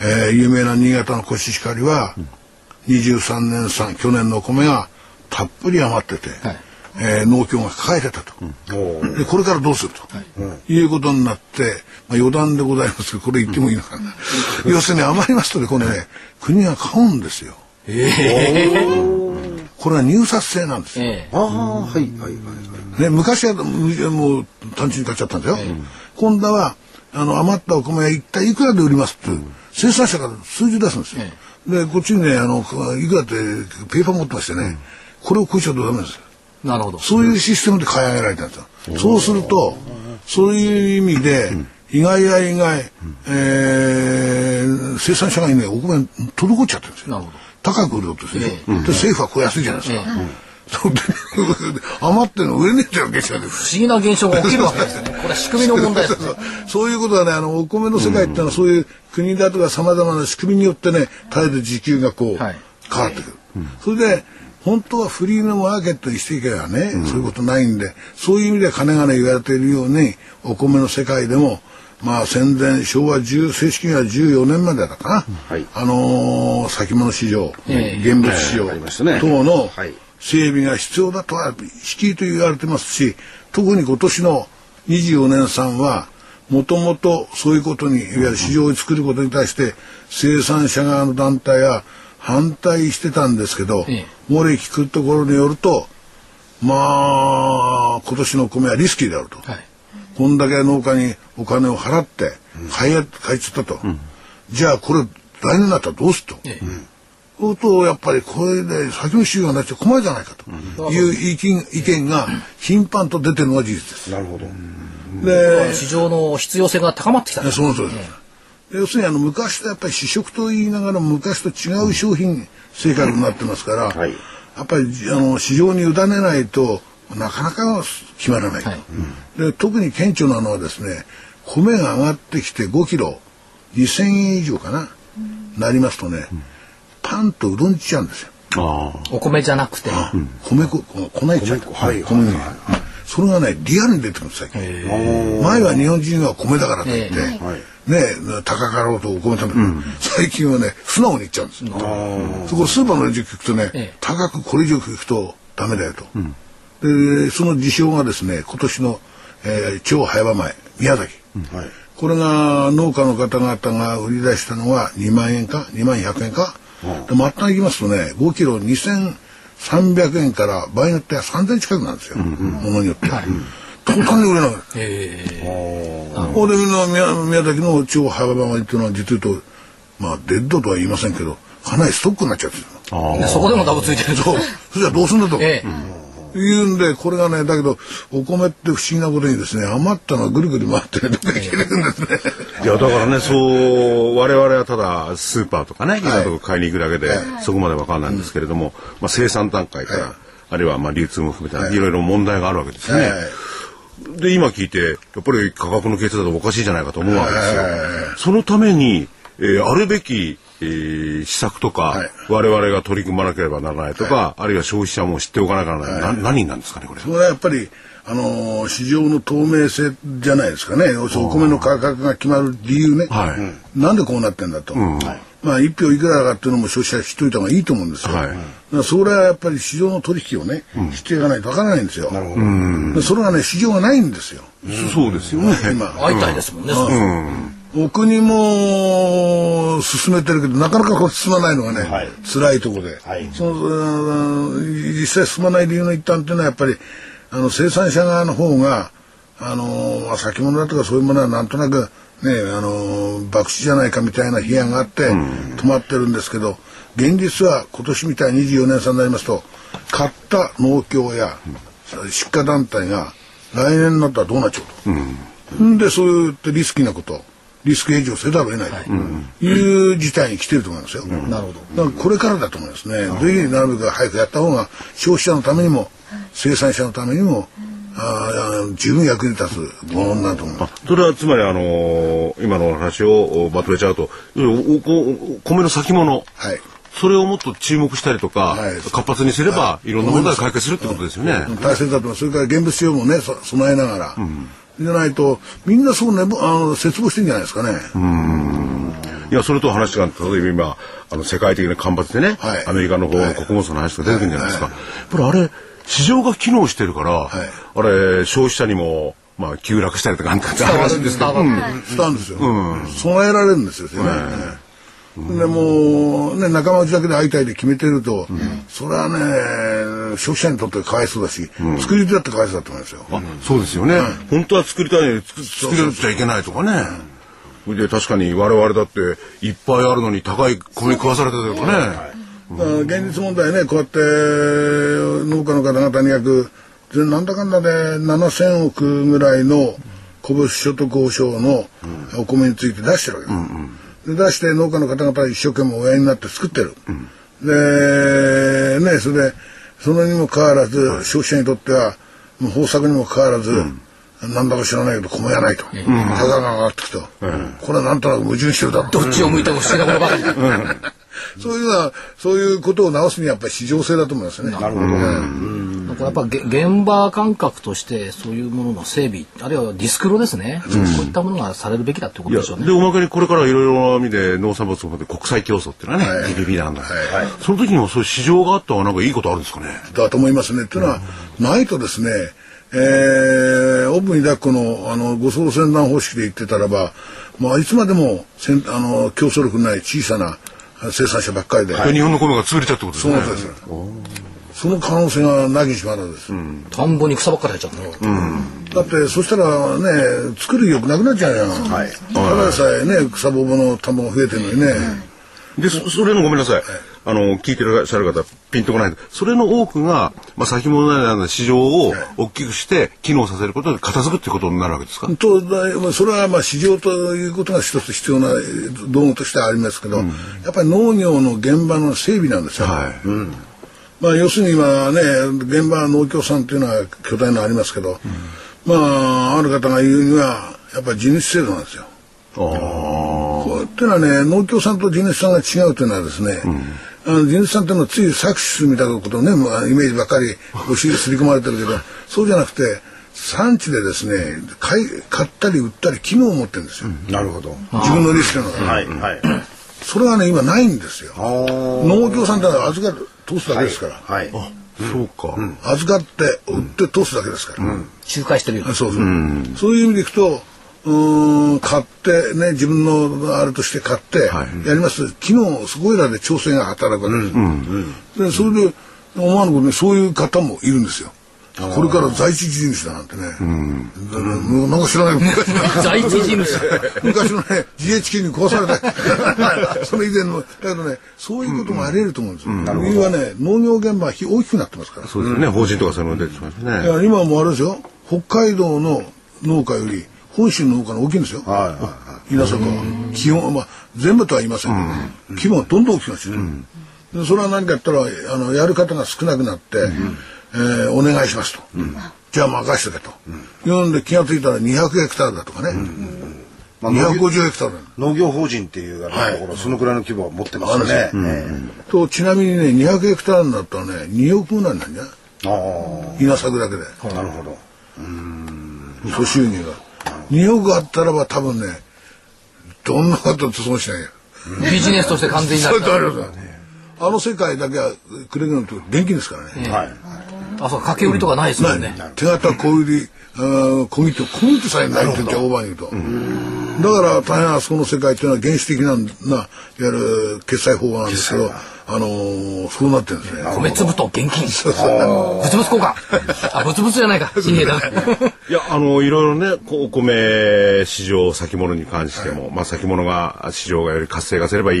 Speaker 5: えー有名な新潟のコシヒカリは、23年産去年のお米がたっぷり余ってて、
Speaker 1: はい。
Speaker 5: えー農協が抱えてたと、でこれからどうすると、い、うことになって、まあ、余談でございますけどこれ言ってもいいのかな、要するに余りますとねこれね国が買うんですよ。これは入札制なんですよ。
Speaker 1: ええ
Speaker 3: ああはいはいはいはい
Speaker 5: ね、昔はむもう単純に買っちゃったんですよ。今度はあの余ったお米は一体いくらで売りますって生産者から数字出すんですよ。でこっちにねあのいくらってペーパー持ってましてね、これを食いちゃうとダメですよ。
Speaker 1: なるほど。
Speaker 5: そういうシステムで買い上げられたんですよ。そうするとそういう意味で、意外や意外、えー生産者がねお米滞っちゃってるんですよ。
Speaker 1: なるほど
Speaker 5: 高く売ろうとして、ね
Speaker 1: え。
Speaker 5: で政府はこう安いじゃないですか。そう。で [LAUGHS] 余ってるの売れねえじゃんけしゃで
Speaker 1: 不思議な現象が起きるわけですよね。[LAUGHS] これは仕組みの問題ですね。
Speaker 5: そういうことはね、あの、お米の世界っていうのは、そういう国だとか様々な仕組みによってね、絶えず時給がこう、
Speaker 1: はい。
Speaker 5: 変わってくる。それで、本当はフリーのマーケットにしていけばね、そういうことないんで、そういう意味で金がね言われているように、お米の世界でも、まあ戦前、昭和10、正式には14年までだったかな。
Speaker 3: はい
Speaker 5: あのー先物市場、
Speaker 1: ええ
Speaker 5: 現物市場等の
Speaker 3: はい
Speaker 5: 整備が必要だとはしきりと言われてますし特に今年の24年産はもともとそういうことにいわゆる市場を作ることに対して生産者側の団体は反対してたんですけど、
Speaker 1: ええ
Speaker 5: 漏れ聞くところによるとまあ今年の米はリスキーであると。
Speaker 1: はい。
Speaker 5: こんだけ農家にお金を払って買いや買いちゃったと、じゃあこれ来年になったらどうすると、
Speaker 1: ええ。
Speaker 5: そうするとやっぱりこれで先の収入がなっちゃ困るじゃないかと。いう意見意見が頻繁と出てるのが事実です。
Speaker 3: なるほど。
Speaker 5: で
Speaker 1: 市場の必要性が高まってきた
Speaker 5: ねその通りです。で要するにあの昔とやっぱり試食と言いながら昔と違う商品生活になってますから、
Speaker 3: はい。
Speaker 5: やっぱりあの市場に委ねないとなかなか決まらないと、
Speaker 1: はい
Speaker 5: で特に顕著なのはですね米が上がってきて5キロ2000円以上かな、なりますとね、パンとうどんっちゃうんですよ。
Speaker 1: お米じゃなくて。
Speaker 5: 米粉こ粉いっちゃう
Speaker 3: はい
Speaker 5: 小麦粉それがねリアルに出てくるんです最近前は日本人は米だからといって、ね高かろうとお米食べてる、最近はね素直に言っちゃうんですよ、そこスーパーのレジ聞くとね、
Speaker 1: ええ
Speaker 5: 高くこれ以上聞くとダメだよと、でその事象がですね今年の、えー超早場前宮崎、
Speaker 3: はい。
Speaker 5: これが農家の方々が売り出したのは2万円か2万100円か、で末端行きますとね5キロ2300円から場合によっては3000近くなんですよ、ものによっては。途端に売れない。
Speaker 1: ええ
Speaker 5: ここでみんな宮宮崎の超早場前っていうのは実言うとまあデッドとは言いませんけどかなりストックになっちゃってる。
Speaker 1: そこでもダブついてると。
Speaker 5: それじゃあどうすんだと。
Speaker 1: ええ
Speaker 5: 言うんでこれがねだけどお米って不思議なことにですね余ったのはぐるぐる回ってねどっかに消えてくんですね。
Speaker 4: いや、だからね、そう、我々はただスーパーとかね、い。ろんなとこ買いに行くだけで、そこまでわかんないんですけれども、まあ生産段階から、
Speaker 5: はい。
Speaker 4: あるいはまあ流通も含めて、い。ろいろ問題があるわけですよね。
Speaker 5: はい。
Speaker 4: で、今聞いて、やっぱり価格の計算だとおかしいじゃないかと思うわけですよ。そのために、えーあるべき、えー施策とか、
Speaker 5: はい。
Speaker 4: 我々が取り組まなければならないとか、あるいは消費者も知っておかなきゃならない。な何なんですかね、これ。
Speaker 5: それはやっぱりあのー市場の透明性じゃないですかね。要するにお米の価格が決まる理由ね、
Speaker 4: はい。
Speaker 5: なんでこうなってんだと、まあ一票いくらかっていうのも消費者知っといた方がいいと思うんですよ、
Speaker 4: はい。
Speaker 5: だからそれはやっぱり市場の取引をね、知っていかないとわからないんですよ。でそれがね市場がないんですよ。
Speaker 4: そうですよね。
Speaker 5: 今、
Speaker 1: 会いたいですもんね。その
Speaker 5: お国も進めてるけどなかなかこう進まないのがね、
Speaker 3: はい。
Speaker 5: 辛いところで、
Speaker 3: はい。
Speaker 5: そのうん実際進まない理由の一端っていうのはやっぱりあの生産者側の方があのまあ先物だとかそういうものはなんとなくねあの博打じゃないかみたいな批判があって止まってるんですけど現実は今年みたいに24年差になりますと買った農協や出荷団体が来年になったらどうなっちゃうと。ん。でそういったリスキーなことリスクヘッジをせざるを得ないという事態に来てると思いますよ。
Speaker 1: なるほど。
Speaker 5: だからこれからだと思いますね。ぜひなるべく早くやった方が消費者のためにも生産者のためにもあー十分役に立つものになると思います。
Speaker 4: それはつまりあのー今のお話をおまとめちゃうとおおお米の先物
Speaker 5: はい。
Speaker 4: それをもっと注目したりとか、
Speaker 5: はい
Speaker 4: 活発にすれば、い、ろんな問題を解決するってことですよね。
Speaker 5: 大切だと思います。それから現物使用もねそ備えながら、じゃないとみんなそうねあの絶望してんじゃないですかね。
Speaker 4: いや、それと話が、例えば今、あの、世界的な干ばつでね、
Speaker 5: はい。
Speaker 4: アメリカの方の穀物の話とか出てくるんじゃないですか。やっぱりあれ、市場が機能してるから、
Speaker 5: い。
Speaker 4: あれ、消費者にも、まあ、急落したりとか、なんかって話んですけど、
Speaker 1: 伝わる
Speaker 5: 伝わる。ん。ですよ、備えられるんですよ、ねでもうね仲間内だけで会いたいで決めてると、それはね消費者にとってかわいそうだし、作り手だってかわいそうだと思いますよ。
Speaker 4: あそうですよね。本当は作りたいのに作作れちゃいけないとかね。それで確かに我々だっていっぱいあるのに高い米食わされてたとかね。
Speaker 5: だから現実問題ねこうやって農家の方々に約でなんだかんだで7,000億ぐらいの個別所得保障のお米について出してるわけです、で出して農家の方々は一生懸命親になって作ってる、でねそれでそのにもかかわらず、消費者にとってはもう豊作にもかかわらず、なんだか知らないけど米がないと、高が上がってきた、これはなんとなく矛盾してるだろう。
Speaker 1: どっちを向いても不思議なものばかりだ。
Speaker 5: そういうのは、そういうことを直すにはやっぱり市場性だと思いますね。なるほど。
Speaker 1: なんかやっぱげ現場感覚としてそういうものの整備あるいはディスクロですね、そういったものがされるべきだってことでしょうね
Speaker 4: で。おまけにこれからいろいろな意味で農産物を持って国際競争っていうのはね、
Speaker 5: はい
Speaker 4: TPP なんだ、その時にもそういう市場があったらなんかいいことあるんですかね。
Speaker 5: だと思いますね。っていうのは、ないとですね、えー、オープンに抱っこの、あの、護送船団方式で言ってたらば、まあ、いつまでも、せんあの、競争力のない小さな生産者ばっかりで、
Speaker 4: で日本の米が潰れちゃうってことですね。
Speaker 5: そのことですよ。その可能性がなきにしもあらずです。
Speaker 1: 田んぼに草ばっかり入っちゃったの。
Speaker 5: だって、そしたらね、作る意欲なくなっちゃうじゃん。はい。ただでさえね、草ぼぼの田んぼが増えてるのにね。
Speaker 4: で、そそれのごめんなさい。あの、聞いてらっしゃる方、ピンとこないそれの多くが、まあ、先物なの市場を大きくして、機能させることで片付くってことになるわけですか、
Speaker 5: とまあそれはまあ市場ということが一つ必要な道具としてはありますけど、やっぱり農業の現場の整備なんですよ。
Speaker 4: はい。
Speaker 5: まあ、要するに今ね現場農協さんっていうのは巨大なのありますけど、まあある方が言うにはやっぱり地主制度なんですよ。こうっていうのはね農協さんと地主さんが違うというのはですね、あの地主さんっていうのはつい搾取するみたいなことをね、まあ、イメージばっかりお尻すり込まれてるけどそうじゃなくて産地でですね買い買ったり売ったり機能を持ってるんですよ、
Speaker 3: なるほど。
Speaker 5: 自分のリスクの中で、
Speaker 3: はいはい。
Speaker 5: それがね今ないんですよ。農協さんってのは預かる通すだけですから、
Speaker 3: はい。
Speaker 4: そうか。
Speaker 5: 預かって売って通すだけですから、
Speaker 1: 仲介してる。ような
Speaker 5: そう。そう、そういう意味でいくとうーん買ってね自分のあれとして買ってやります、昨日そこいらで調整が働くわけです、でそれで思わぬことにそういう方もいるんですよ。これから在地地主だなんてね、うなんか知らない。昔 [LAUGHS] の
Speaker 1: 在地地主 [LAUGHS]
Speaker 5: 昔のね GHQ に壊された。[LAUGHS] その以前の。だけどねそういうこともあり得ると思うんですよ、理由はね農業現場は大きくなってますから。
Speaker 4: そうですね。法人とかそういうの出てきますね。
Speaker 5: いや今もうあれですよ。北海道の農家より本州の農家の大きいんですよ、稲作は基本まあ全部とは言いませんけど、規模がどんどん大きくなってる、でそれは何かやったらあのやる方が少なくなって、えーお願いしますと、じゃあ任してけと、読ん。で気が付いたら200ヘクタールだとかね、
Speaker 3: まあ農業
Speaker 5: 250ヘクタール。
Speaker 3: 農業法人っていうあのところ、そのくらいの規模を持ってますよね。え
Speaker 5: とちなみにね200ヘクタールになったらね2億ぐらいなんじゃない稲作だけで。
Speaker 3: あ、なるほど。
Speaker 5: 総収入が2億あったらば多分ねどんなことと損しないよ。
Speaker 1: ビジネスとして完全になる
Speaker 5: そう。いうとありますよあの世界だけはくれぐれもと現金ですからね、
Speaker 3: はい。
Speaker 1: あそう掛け売りとかないですもんね。
Speaker 5: 手形小売りあー小切手小切手さえないって言オーバーに言うと。だから大変あそこの世界っていうのは原始的なないわゆる決済法なんですけどあのーそうなってるんですね。
Speaker 1: 米粒と現金。物々 [LAUGHS] 交換。あ物々じゃないか。[LAUGHS] 紙幣だ。
Speaker 4: いや、あの、いろいろね、こうお米市場先物に関しても、まあ先物が、市場がより活性化すればいい、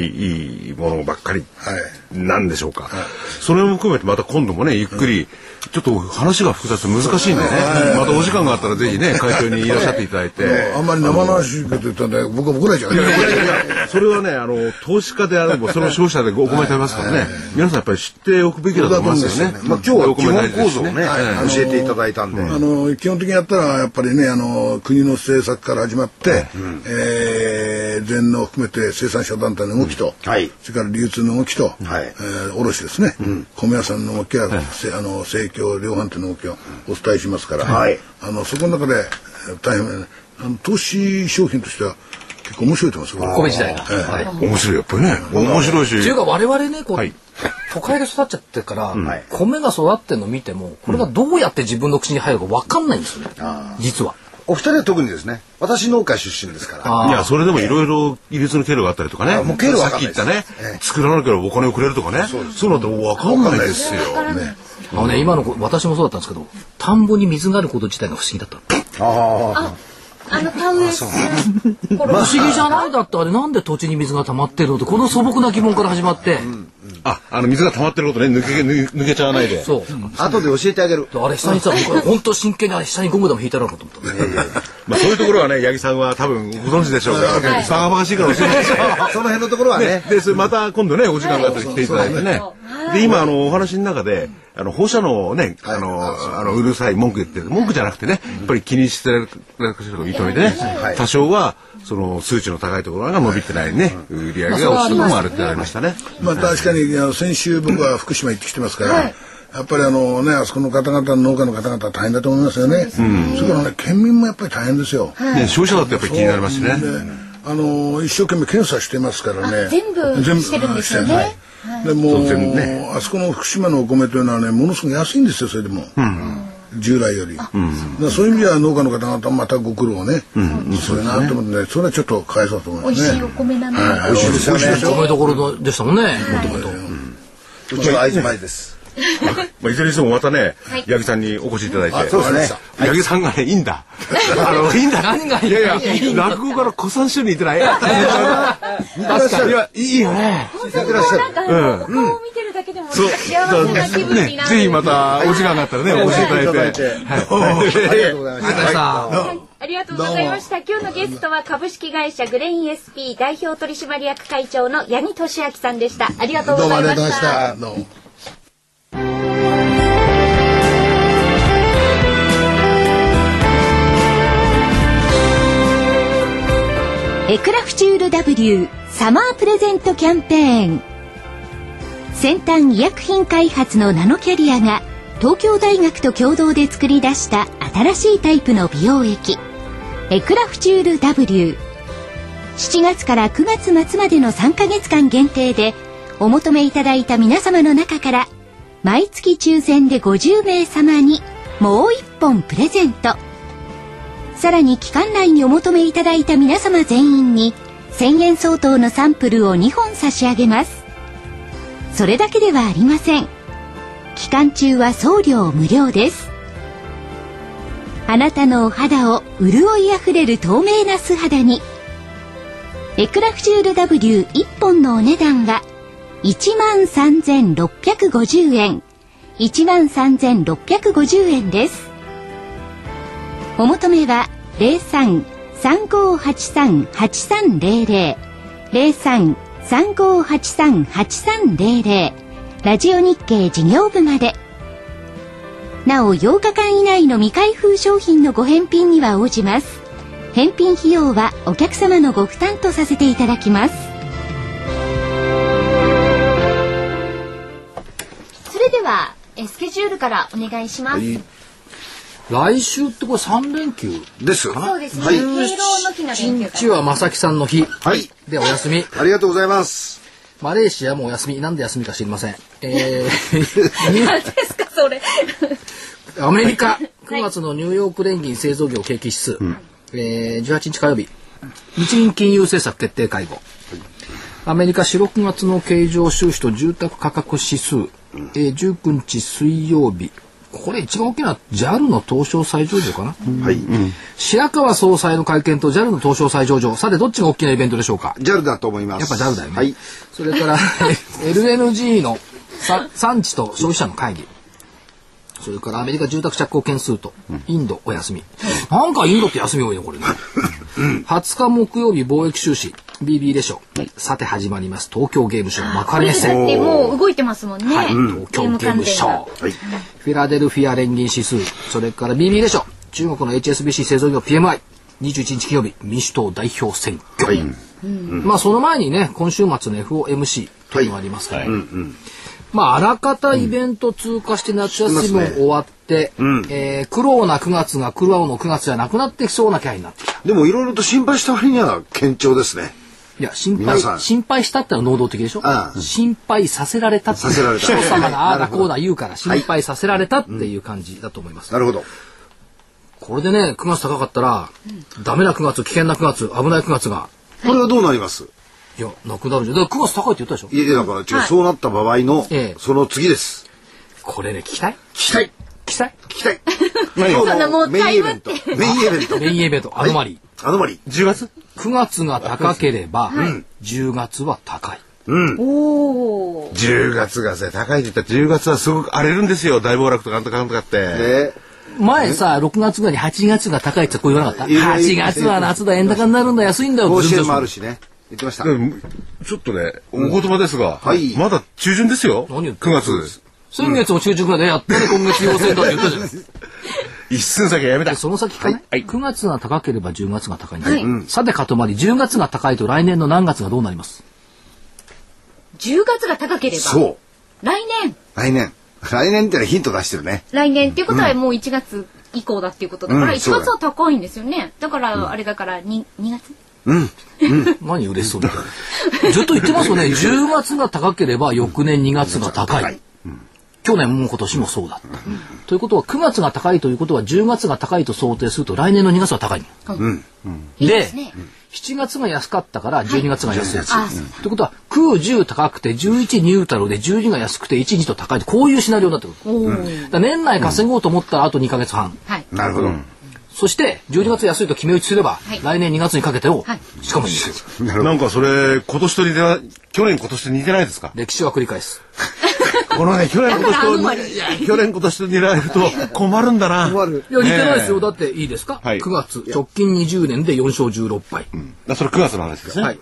Speaker 4: いいものばっかり。
Speaker 5: はい
Speaker 4: なんでしょうか。それも含めてまた今度もね、ゆっくり、ちょっと話が複雑で難しいんでね、またお時間があったらぜひね、会長にいらっしゃっていただいて。
Speaker 5: あんまり生々しいこと言ったんで僕は怒られちゃう。
Speaker 4: いやいやいや。それはね、あの、投資家であれば、その消費者でお米食べますからね、皆さんやっぱり知っておくべきだと思いますよね。
Speaker 3: まあ今日は基本構造をね、
Speaker 4: はい。
Speaker 3: 教えていただいたんで。
Speaker 5: あの基本的にやったらやっぱりねあの国の政策から始まって、えー全農を含めて生産者団体の動きと、
Speaker 3: はい。
Speaker 5: それから流通の動きと、
Speaker 3: はい
Speaker 5: えー卸ですね、米屋さんの動きや、せあの生協量販店の動きをお伝えしますから、
Speaker 3: はい。
Speaker 5: あのそこの中でえー大変あの投資商品としては結構面白いと思います。よ。
Speaker 1: 米時代が。
Speaker 5: ええ。
Speaker 1: はい。
Speaker 4: 面白い、やっぱりね。面白いし。
Speaker 1: っていうか我々ねこう、
Speaker 4: はい。
Speaker 1: 都会で育っちゃってるから、
Speaker 3: はい。
Speaker 1: 米が育ってるの見てもこれがどうやって自分の口に入るか分かんないんですよね、実は。
Speaker 3: お二人は特にですね、私農家出身ですから。
Speaker 1: あ
Speaker 4: いや、それでもいろいろ技術の経路があったりとかね。
Speaker 3: あもう経路わ
Speaker 4: さっき言ったね
Speaker 3: ええ、
Speaker 4: 作らなければお金をくれるとかね。そういうのってわかんないですよ。
Speaker 1: あのね今の子私もそうだったんですけど田んぼに水があること自体が不思議だった。
Speaker 3: あ
Speaker 2: あの田植え
Speaker 1: 不思議じゃない？だってあれなんで土地に水が溜まってるのってこの素朴な疑問から始まって、
Speaker 4: あ、あの水が溜まってることね、抜け、抜け抜けちゃわないで。
Speaker 1: そう。
Speaker 3: あ。後で教えてあげる。
Speaker 1: あれ下にさ僕は [LAUGHS] 本当真剣にあれ下にゴムでも引いたろうかと思った。[LAUGHS]
Speaker 4: まあそういうところはね、八木さんは多分ご存知でしょうから、バカバカしいから教えて。[LAUGHS]
Speaker 3: その辺のところはね
Speaker 4: ね、。で、それまた今度ね、お時間があったら来ていただいてね。で、今、あの、お話の中で、あの、放射能をね、あの、あの、うるさい文句言ってる、文句じゃなくてね、やっぱり気にしてられる方を認めてね、多少は、その、数値の高いところが伸びてないね、売り上げが落ちたのもあるってありましたね。
Speaker 5: まあ確かにあの先週僕は福島行ってきてますから、やっぱりあのねあそこの方々の農家の方々は大変だと思いますよね。それからね県民もやっぱり大変ですよ。
Speaker 4: ね、消費者だってやっぱり気になりますしね。
Speaker 5: であの一生懸命検査してますからね。
Speaker 2: 全部してるんですよね
Speaker 5: はいでもあそこの福島のお米というのはねものすごく安いんですよそれでも。従来より、そう。いう意味では農家の方々またご苦労をね、そういうなと思ってね。それはちょっと返そうと思いますね。
Speaker 2: 美味しいお。米な。ので、
Speaker 5: はい、美味しいですよね。
Speaker 1: 米どころでしたもんね、もともと。
Speaker 3: うちは会津前です。
Speaker 4: まあ、いずれにしてもまたね、八木さんにお越しいただいて。
Speaker 3: そうですね。
Speaker 4: 八木さんがね、いいんだ。あの、いいんだ。
Speaker 1: 何がいい
Speaker 4: いやいや、落語から古参師に似てない。確かに。いや、いいよね。
Speaker 2: なんかあの、顔を見てるだけでも
Speaker 4: そう。
Speaker 2: 幸せな気分に
Speaker 4: ね
Speaker 2: なる。
Speaker 4: ぜひまたお時間があったらね、お越しいただいて。
Speaker 3: ありがとうございました。
Speaker 1: さあ、
Speaker 2: ありがとうございました。今日のゲストは株式会社グレイン SP 代表取締役会長の八木俊明さんでした。ありがとう
Speaker 5: どうも
Speaker 2: ござい
Speaker 5: ありがとうござい
Speaker 2: ました。エクラフチュール W サマープレゼントキャンペーン。先端医薬品開発のナノキャリアが東京大学と共同で作り出した新しいタイプの美容液。エクラフチュール W7 月から9月末までの3ヶ月間限定でお求めいただいた皆様の中から毎月抽選で50名様にもう1本プレゼント。さらに期間内にお求めいただいた皆様全員に1000円相当のサンプルを2本差し上げます。それだけではありません。期間中は送料無料です。あなたのお肌を潤いあふれる透明な素肌にエクラフチュール W1 本のお値段が13,650円。13,650円です。お求めは03-3583-8300 03-3583-8300ラジオ日経事業部まで。なお8日間以内の未開封商品のご返品には応じます。返品費用はお客様のご負担とさせていただきます。はえスケジュールからお願いします、
Speaker 1: 来週ってこれ3連休
Speaker 3: です。
Speaker 2: そうですね、
Speaker 3: はい。
Speaker 2: の日の連休
Speaker 1: 1日は正木さんの日。
Speaker 3: はい。
Speaker 1: でお休み。
Speaker 3: ありがとうございます。
Speaker 1: マレーシアもお休みなんで休みか知りません。えー。[LAUGHS]
Speaker 2: 何ですかそれ。
Speaker 1: アメリカ。9月のニューヨーク連銀製造業景気指数、えー18日火曜日。日銀金融政策決定会合。アメリカ4、6月の経常収支と住宅価格指数、えー19日水曜日これ一番大きな JAL の東証再上場かな、
Speaker 3: はい。
Speaker 1: 白川総裁の会見と JAL の東証再上場さてどっちが大きなイベントでしょうか
Speaker 3: ？JAL だと思います。
Speaker 1: やっぱ JAL だよね。
Speaker 3: はい。
Speaker 1: それから [LAUGHS] LNG のさ産地と消費者の会議。それからアメリカ住宅着工件数とインドお休み。なんかインドって休み多いね、これね。20日木曜日貿易収支。BB でしょう、さて始まります。東京ゲームショウ幕張メッセ
Speaker 2: だってもう動いてますもんね。
Speaker 1: はい、東京ゲームショウ、
Speaker 3: はい
Speaker 1: フィラデルフィア連銀指数。それから BB でしょう。中国の HSBC 製造業 PMI21 日金曜日民主党代表選挙、
Speaker 3: はい。
Speaker 1: まあその前にね今週末の FOMC というのがありますから、まああらかたイベント通過して夏休みも終わって、えー苦労な9月が苦労の9月じゃなくなってきそうな気配になってきた。
Speaker 3: でもいろいろと心配した割には堅調ですね
Speaker 1: いや心配心配したってのは能動的でしょ？
Speaker 3: ああ
Speaker 1: 心配させられたって
Speaker 3: させられた。
Speaker 1: 人様が [LAUGHS] ああだこうだ言うから心配させられたっていう感じだと思います、
Speaker 3: なるほど。
Speaker 1: これでね9月高かったら、ダメな9月危険な9月危ない9月が。
Speaker 3: これはどうなります？
Speaker 1: いやなくなるじゃん。だから9月高いって言ったでしょ？
Speaker 3: いやだからそうなった場合の、
Speaker 1: ええ。
Speaker 3: その次です。
Speaker 1: これね聞きたい？
Speaker 3: 聞きたい。
Speaker 1: 聞きたい？
Speaker 3: 聞きたい。
Speaker 4: 何 [LAUGHS]
Speaker 3: 今
Speaker 2: そんなもう
Speaker 3: 日のメインイベント。
Speaker 2: タ
Speaker 3: メインイベント。
Speaker 1: メインイベントアノマリー、
Speaker 3: アノマリ
Speaker 4: 10月
Speaker 1: ？9月が高ければ、10月は高い。
Speaker 2: おお。
Speaker 4: 10月がね高いって言った。ら10月はすごく荒れるんですよ。大暴落とかなんとかなんとかって、
Speaker 3: ね。
Speaker 1: 前さ6月ぐらいに8月が高いってこう言わなかった。
Speaker 3: 言う
Speaker 1: 8月は夏だ円高になるんだ安いんだよ。
Speaker 3: 甲子園もあるしね。言ってました。
Speaker 4: ちょっとねお言葉ですが、
Speaker 3: はい。
Speaker 4: まだ中旬ですよ。
Speaker 1: 何言って
Speaker 4: 9月。
Speaker 1: 先月も中旬ぐらいでやっとね今月要請だって言ったじゃない [LAUGHS]
Speaker 4: 一寸先はやめた。
Speaker 1: でその先かね、
Speaker 4: はい
Speaker 1: 9月が高ければ10月が高いんだ、
Speaker 2: はい。
Speaker 1: さてかとまり。10月が高いと来年の何月がどうなります
Speaker 2: ？10月が高ければ。
Speaker 3: そう。
Speaker 2: 来年。
Speaker 3: 来年。来年ってのはヒント出してるね。
Speaker 2: 来年。っていうことはもう1月以降だっていうことだから、1
Speaker 3: うんそうだ
Speaker 2: 月は高いんですよね。だから、あれだから 2, 2月？[LAUGHS]
Speaker 1: 何嬉しそうみたいなずっと言ってますよね。10月が高ければ翌年2月が高い、去年も今年もそうだった、ということは9月が高いということは10月が高いと想定すると来年の2月は高い、
Speaker 2: いいですね。
Speaker 1: 7月が安かったから12月が安い。
Speaker 2: あそう
Speaker 1: ということは9、10高くて11ニュートラルで12が安くて1、2と高いこういうシナリオになってくる。
Speaker 2: おお。
Speaker 1: だ年内稼ごうと思ったらあと2ヶ月半。
Speaker 2: はい。
Speaker 3: なるほど、
Speaker 1: そして12月安いと決め打ちすれば、
Speaker 2: い
Speaker 1: 来年2月にかけてを、
Speaker 2: はい
Speaker 1: しかもいいですよ
Speaker 4: なんかそれ今年と似てない去年今年と似てないですか？
Speaker 1: 歴史は繰り返す。
Speaker 4: このね去年今
Speaker 2: だからあの
Speaker 4: 年
Speaker 2: まり
Speaker 4: といや去年今年と似られると困るんだな。
Speaker 3: 困る。
Speaker 1: いや、似てないですよ。だっていいですか、
Speaker 4: はい
Speaker 1: ?9 月、直近20年で4勝16敗。
Speaker 4: だそれ9月の話ですね、
Speaker 1: はい。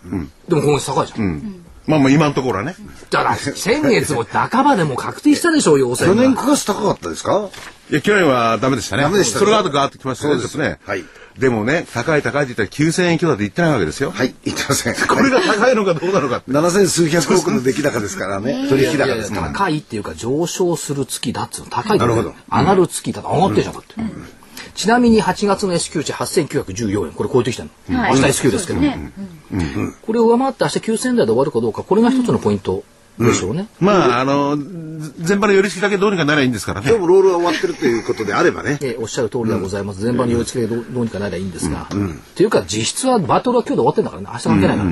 Speaker 1: でも今月高いじゃん。
Speaker 4: まあまあ今のところはね。
Speaker 1: だから、先月も半ばでもう確定したでしょう、陽性
Speaker 3: 去年
Speaker 1: が。
Speaker 3: 9月高かったですか？
Speaker 4: いや去年はダメでしたね。
Speaker 3: ダメでしたね。
Speaker 4: それが後があってきましたね
Speaker 3: そうです
Speaker 4: ね。
Speaker 3: はい。
Speaker 4: でもね高い高いって言ったら9000円強だって言ってないわけですよ、
Speaker 3: はい言ってません。
Speaker 4: これが高いのかどうなのかって。
Speaker 3: 七千数百億の出来高ですからね。取引高です。から
Speaker 1: 高いっていうか上昇する月だっつうの。高いって
Speaker 3: なるほど。
Speaker 1: 上がる月だと上がってるじゃんだって、ちなみに8月の S q 値8914円これ超えてきたの、
Speaker 2: はい。
Speaker 1: 明日 S q ですけど、
Speaker 2: ね。
Speaker 1: これを上回って明日9000円台で終わるかどうかこれが一つのポイントでしょうね、
Speaker 4: まああの全般の寄り付きだけどうにかなりゃいいんですからね。
Speaker 3: 今日もロールが終わってるということであればね。
Speaker 1: えーおっしゃる通りではございます、全般に寄り付けでどうどうにかなりゃいいんですが、というか実質はバトルは今日で終わってるんだからね明日関係ないから、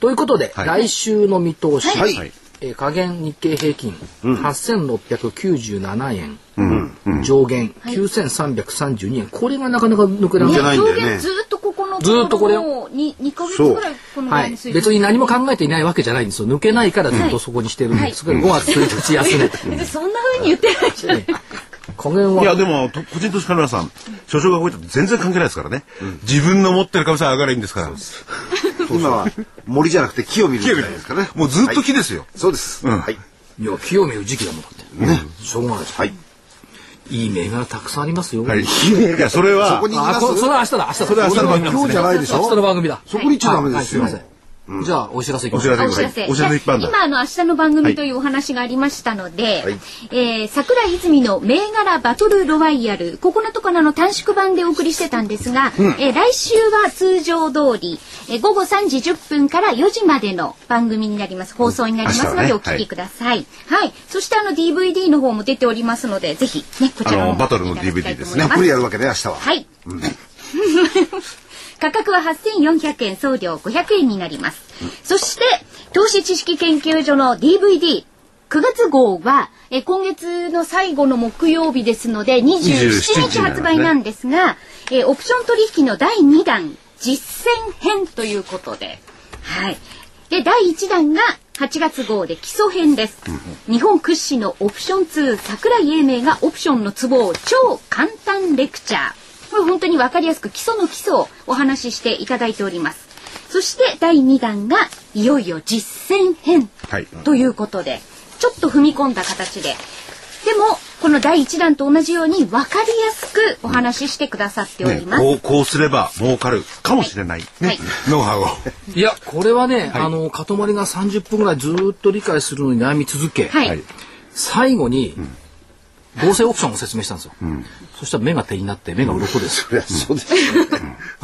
Speaker 1: ということで、
Speaker 4: はい。
Speaker 1: 来週の見通し、
Speaker 3: はい
Speaker 4: はい
Speaker 1: えー下限日経平均、8697円、上限9332円。これがなかなか抜けられ
Speaker 3: じゃ
Speaker 1: な
Speaker 3: ないいんだよね。
Speaker 2: 上限ずっとここの
Speaker 1: ずーっとこれよ。
Speaker 2: もうに2ヶ月ぐらいこのぐ
Speaker 1: はい。別に何も考えていないわけじゃないんですよ。抜けないからずっとそこにしてるんですけど、5月1日安値
Speaker 2: 別にそんな風に言ってないじゃない。
Speaker 1: 加減は。い
Speaker 4: やでもと個人投資家の皆さん所長が動いたって全然関係ないですからね、自分の持ってる株さえ上がればいいんですから
Speaker 3: 今は森じゃなくて木を見る時代ですからね
Speaker 4: もうずっと木ですよ、
Speaker 3: そうです、
Speaker 4: うん。
Speaker 3: はい。
Speaker 1: いや木を見る時期だもんだって、しょうがないです、
Speaker 3: はい
Speaker 1: いい銘柄たくさんありますよ、
Speaker 4: はい、いやそれは
Speaker 3: そこに
Speaker 1: あこそれは明日だ。明日そ
Speaker 4: れは明日の番組
Speaker 3: 今日じゃないでしょ
Speaker 1: 明日の番組だ。
Speaker 3: そこに行っちゃダメですよ、
Speaker 1: はい。はいすいませんじゃあお知らせいきましょう。
Speaker 4: お知らせ
Speaker 2: お知らせ。
Speaker 4: 一般だ。
Speaker 2: 今あの明日の番組というお話がありましたので、
Speaker 3: はい。
Speaker 2: えー桜井泉の銘柄バトルロワイヤル、ここのところあの短縮版でお送りしてたんですが、えー来週は通常通り、えー午後3時10分から4時までの番組になります。放送になりますのでお聞きください。はい。そしてあの DVD の方も出ておりますので、ぜひね、こちら
Speaker 4: あの
Speaker 2: も
Speaker 4: バトルの DVD ですね。
Speaker 3: やるわけね明日は。
Speaker 2: はい。[LAUGHS] 価格は8400円、送料500円になります。そして、投資知識研究所の DVD、9月号は、え今月の最後の木曜日ですので、27日発売なんですが、えオプション取引の第2弾、実践編ということで、はい。で、第1弾が8月号で基礎編です。日本屈指のオプション2、桜井英明がオプションのツボを超簡単レクチャー。これ本当にわかりやすく基礎の基礎をお話ししていただいております。そして第2弾がいよいよ実践編
Speaker 4: はい
Speaker 2: ということで、ちょっと踏み込んだ形で。でも、この第1弾と同じように分かりやすくお話ししてくださってお
Speaker 4: ね
Speaker 2: ります。
Speaker 4: こうこうすれば儲かるかもしれない、ね
Speaker 2: はい
Speaker 4: ノウハウを [LAUGHS]
Speaker 1: いやこれはね、あの塊が30分ぐらいずーっと理解するのに悩み続け、
Speaker 2: はい。
Speaker 4: はい
Speaker 1: 最後に、合成オプションを説明したんですよ、そしたら目が手になって目が鱗です。
Speaker 3: そりゃそうです。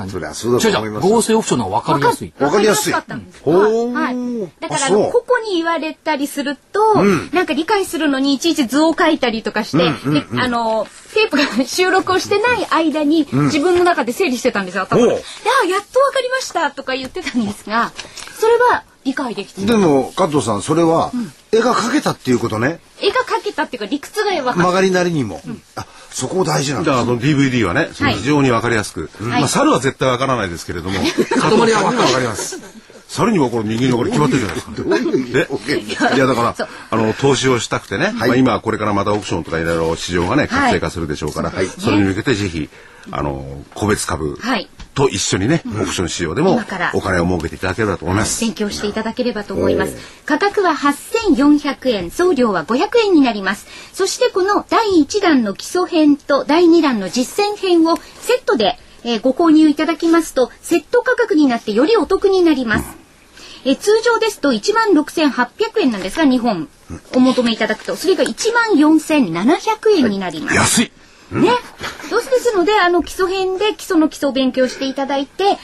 Speaker 3: そりゃそうだと思います。
Speaker 1: 合成オプションの方が分かりやすい。
Speaker 3: わかりやすい。
Speaker 2: わかったんです
Speaker 3: ほー。
Speaker 2: はい。だから、
Speaker 3: あ
Speaker 2: の、個々に言われたりすると、なんか理解するのにいちいち図を書いたりとかして、で、あの、テープが [LAUGHS] 収録をしてない間に、自分の中で整理してたんですよ、頭。で。
Speaker 3: ほう。
Speaker 2: であ、やっとわかりましたとか言ってたんですが、それは理解できて
Speaker 3: でも、加藤さん、それは、絵が描けたっていうことね。
Speaker 2: 絵が描けたっていうか理屈が分か
Speaker 3: 曲がりなりにも。あ、そこ大事なんだ。
Speaker 4: だからその DVD はね、非常にわかりやすく、まあ猿は絶対わからないですけれども、
Speaker 1: 塊はわかる
Speaker 4: わかります。猿にもこれ人間のこれ決まってるじゃないですか。[LAUGHS]
Speaker 3: どうい
Speaker 4: やだからあの投資をしたくてね、まあ、今これからまたオプションとかいろいろ市場がね活性化するでしょうから、それに向けてぜひあの個別株
Speaker 2: はい
Speaker 4: と一緒にね、オプション市場でもお金を儲けていただければと思います。
Speaker 2: 勉強していただければと思います。価格は8400円、送料は500円になります。そしてこの第1弾の基礎編と第2弾の実践編をセットで、えーご購入いただきますと、セット価格になってよりお得になります。えー通常ですと16,800円なんですが、日本お求めいただくと、それが14,700円になります。
Speaker 4: 安い
Speaker 2: ね。そうですので、あの、基礎編で基礎の基礎を勉強していただいて、で、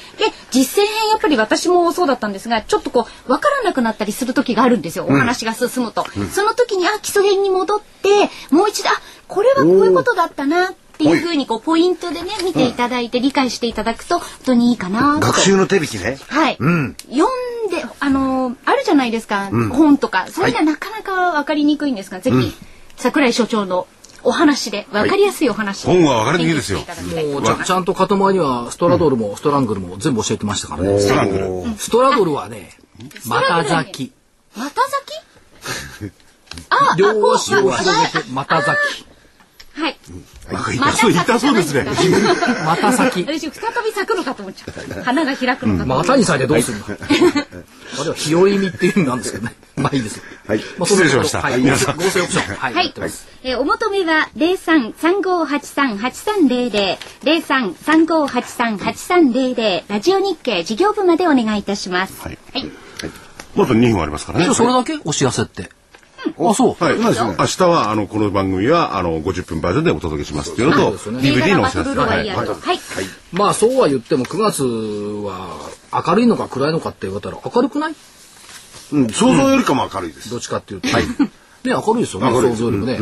Speaker 2: 実践編やっぱり私もそうだったんですが、ちょっとこう、わからなくなったりする時があるんですよ。お話が進むと。その時に、あ、基礎編に戻って、もう一度、あ、これはこういうことだったな、っていうふうに、こう、ポイントでね、見ていただいて、理解していただくと、本当にいいかなと。
Speaker 3: 学習の手引きね。
Speaker 2: はい、
Speaker 3: うん
Speaker 2: 読んで、あのーあるじゃないですか、本とか。それがなかなかわかりにくいんですが、ぜひ、桜井所長のお話で、わかりやすいお話。で、
Speaker 4: 本はわかりにくいですよ。
Speaker 1: ちゃん。ちゃんと塊にはストラドルもストラングルも全部教えてましたから。ね
Speaker 4: ストラングル。
Speaker 1: ストラドルはねまた咲き。
Speaker 2: また咲き？あ、あ、
Speaker 1: 両足を広げてまた咲
Speaker 2: はい。
Speaker 4: なん。か痛そう痛そうですね。
Speaker 1: き [LAUGHS] また咲き
Speaker 2: 私、再び咲くのかと思っちゃった。花が開くのかと思っちゃ
Speaker 1: 股に咲いてどうするの？[LAUGHS] あれは日和見っていうなんですけどね。[LAUGHS] まあいいです。よ
Speaker 3: はい。
Speaker 1: まあ
Speaker 4: 失礼しました。
Speaker 1: はい。
Speaker 4: 皆さん。
Speaker 1: 合成オプション。はい。
Speaker 2: えーお求めは零三三五八三八三零零。零三三五八三八三零零。ラジオ日経事業部までお願いいたします。
Speaker 4: はい。
Speaker 2: はい。
Speaker 4: まだ2分ありますからね。
Speaker 1: じゃあそれだけお知らせってあそう。
Speaker 4: はい。明日は、あの、この番組は、あの、50分バージョンでお届けします。っていうのと、DVD のお知らせ。はい。
Speaker 2: はい。
Speaker 1: まあそうは言っても9月は明るいのか暗いのかって言われたら明るくない？
Speaker 3: うん、想像よりかも明るいです。
Speaker 1: どっちかっていうと。ね、明るいですよね、想像よりもね。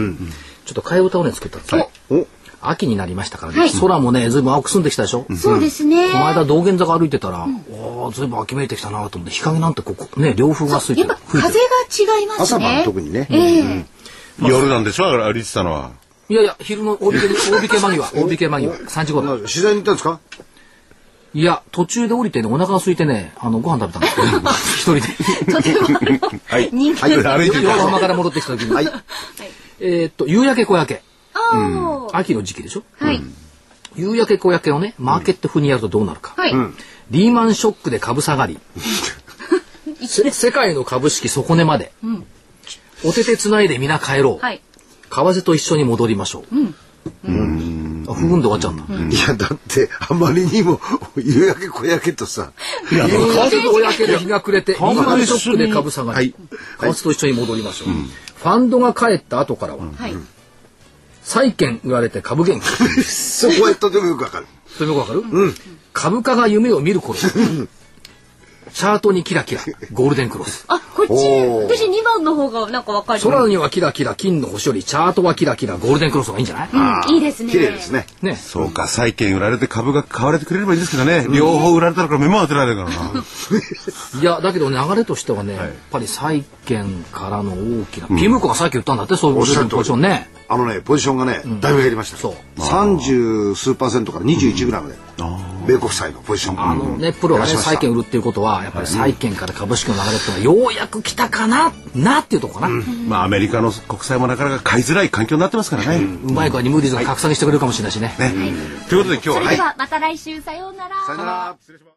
Speaker 1: ちょっと替え歌をね、作ったんですよ。
Speaker 3: お、
Speaker 1: 秋になりましたからね、
Speaker 2: はい
Speaker 1: 空もね、ずいぶん青く澄んできたでしょ？
Speaker 2: そうですね。
Speaker 1: この間道玄坂歩いてたら、おーずいぶん秋めいてきたなと思って、日陰なんてここ、ね、両風が吹いてる
Speaker 2: やっぱ。風が違います
Speaker 3: 朝
Speaker 2: ね。
Speaker 3: 晩特にね。
Speaker 2: ええ
Speaker 4: 夜なんでしょ歩いてたのは。
Speaker 1: いやいや、昼の大引け、大引け間際、[LAUGHS] 大引け間際、3時頃。
Speaker 3: 取材に行ったんですか？
Speaker 1: いや、途中で降りてね、お腹が空いてね、あの、ご飯食べたんですよ。[LAUGHS] 一人で。
Speaker 2: とても
Speaker 4: はい。
Speaker 2: 人気
Speaker 4: はい歩いて
Speaker 1: 横浜から戻ってきた時に。
Speaker 3: はい。
Speaker 1: えーっと、夕焼け小焼け。
Speaker 2: あー
Speaker 1: 秋の時期でしょ？
Speaker 2: はい。
Speaker 1: 夕焼け小焼けをね、マーケット風にやるとどうなるか。
Speaker 2: はい。
Speaker 1: リーマンショックで株下がり。[LAUGHS] せ世界の株式底値まで。お手手つないで皆帰ろう。
Speaker 2: はい。
Speaker 1: 為替と一緒に戻りましょう。あ、ふぐんで終わっちゃうんだ。
Speaker 3: いや、だって、あまりにも、夕焼け小焼けとさ、
Speaker 1: 夕焼け小焼けで日が暮れて、リーマンショックで株下がり。
Speaker 3: はい
Speaker 1: 為替と一緒に戻りましょう。ファンドが帰った後からは、
Speaker 2: はい。
Speaker 1: 債券売られて株減。[LAUGHS]
Speaker 3: そこはとてもよくわかる。
Speaker 1: それよくわかる、株価が夢を見る頃。チャートにキラキラ、ゴールデンクロス。
Speaker 2: あ、こっち、私2番の方がなんかわかる。
Speaker 1: 空にはキラキラ、金の星より、チャートはキラキラ、ゴールデンクロスがいいんじゃない、
Speaker 2: うんいいですね。
Speaker 3: 綺麗ですね。
Speaker 1: ね。
Speaker 4: そうか、債券売られて株が買われてくれればいいですけどね。両方売られたらこれ目も当てられるからな。[LAUGHS]
Speaker 1: いや、だけど流れとしてはね、やっぱり債券からの大きな、ピムコがさっき言ったんだって、そういうポジションね。
Speaker 3: あのね、ポジションがね、だいぶ減りました。
Speaker 1: そう
Speaker 3: 三十数パーセントから21グラムで、米国債のポジション。
Speaker 1: あのね、プロがね、
Speaker 3: 減らしました
Speaker 1: 債券売るっていうことは、やっぱり債券から株式の流れっていうのは、ようやく来たかな、なっていうとこかな。
Speaker 4: まあ、アメリカの国債もなかなか買いづらい環境になってますからね。
Speaker 1: うまい子にムーディーズが格下げしてくれるかもしれないしね。
Speaker 4: ね。ということで今日は、はい
Speaker 2: それで。はまた来週さようなら。
Speaker 3: さよなら。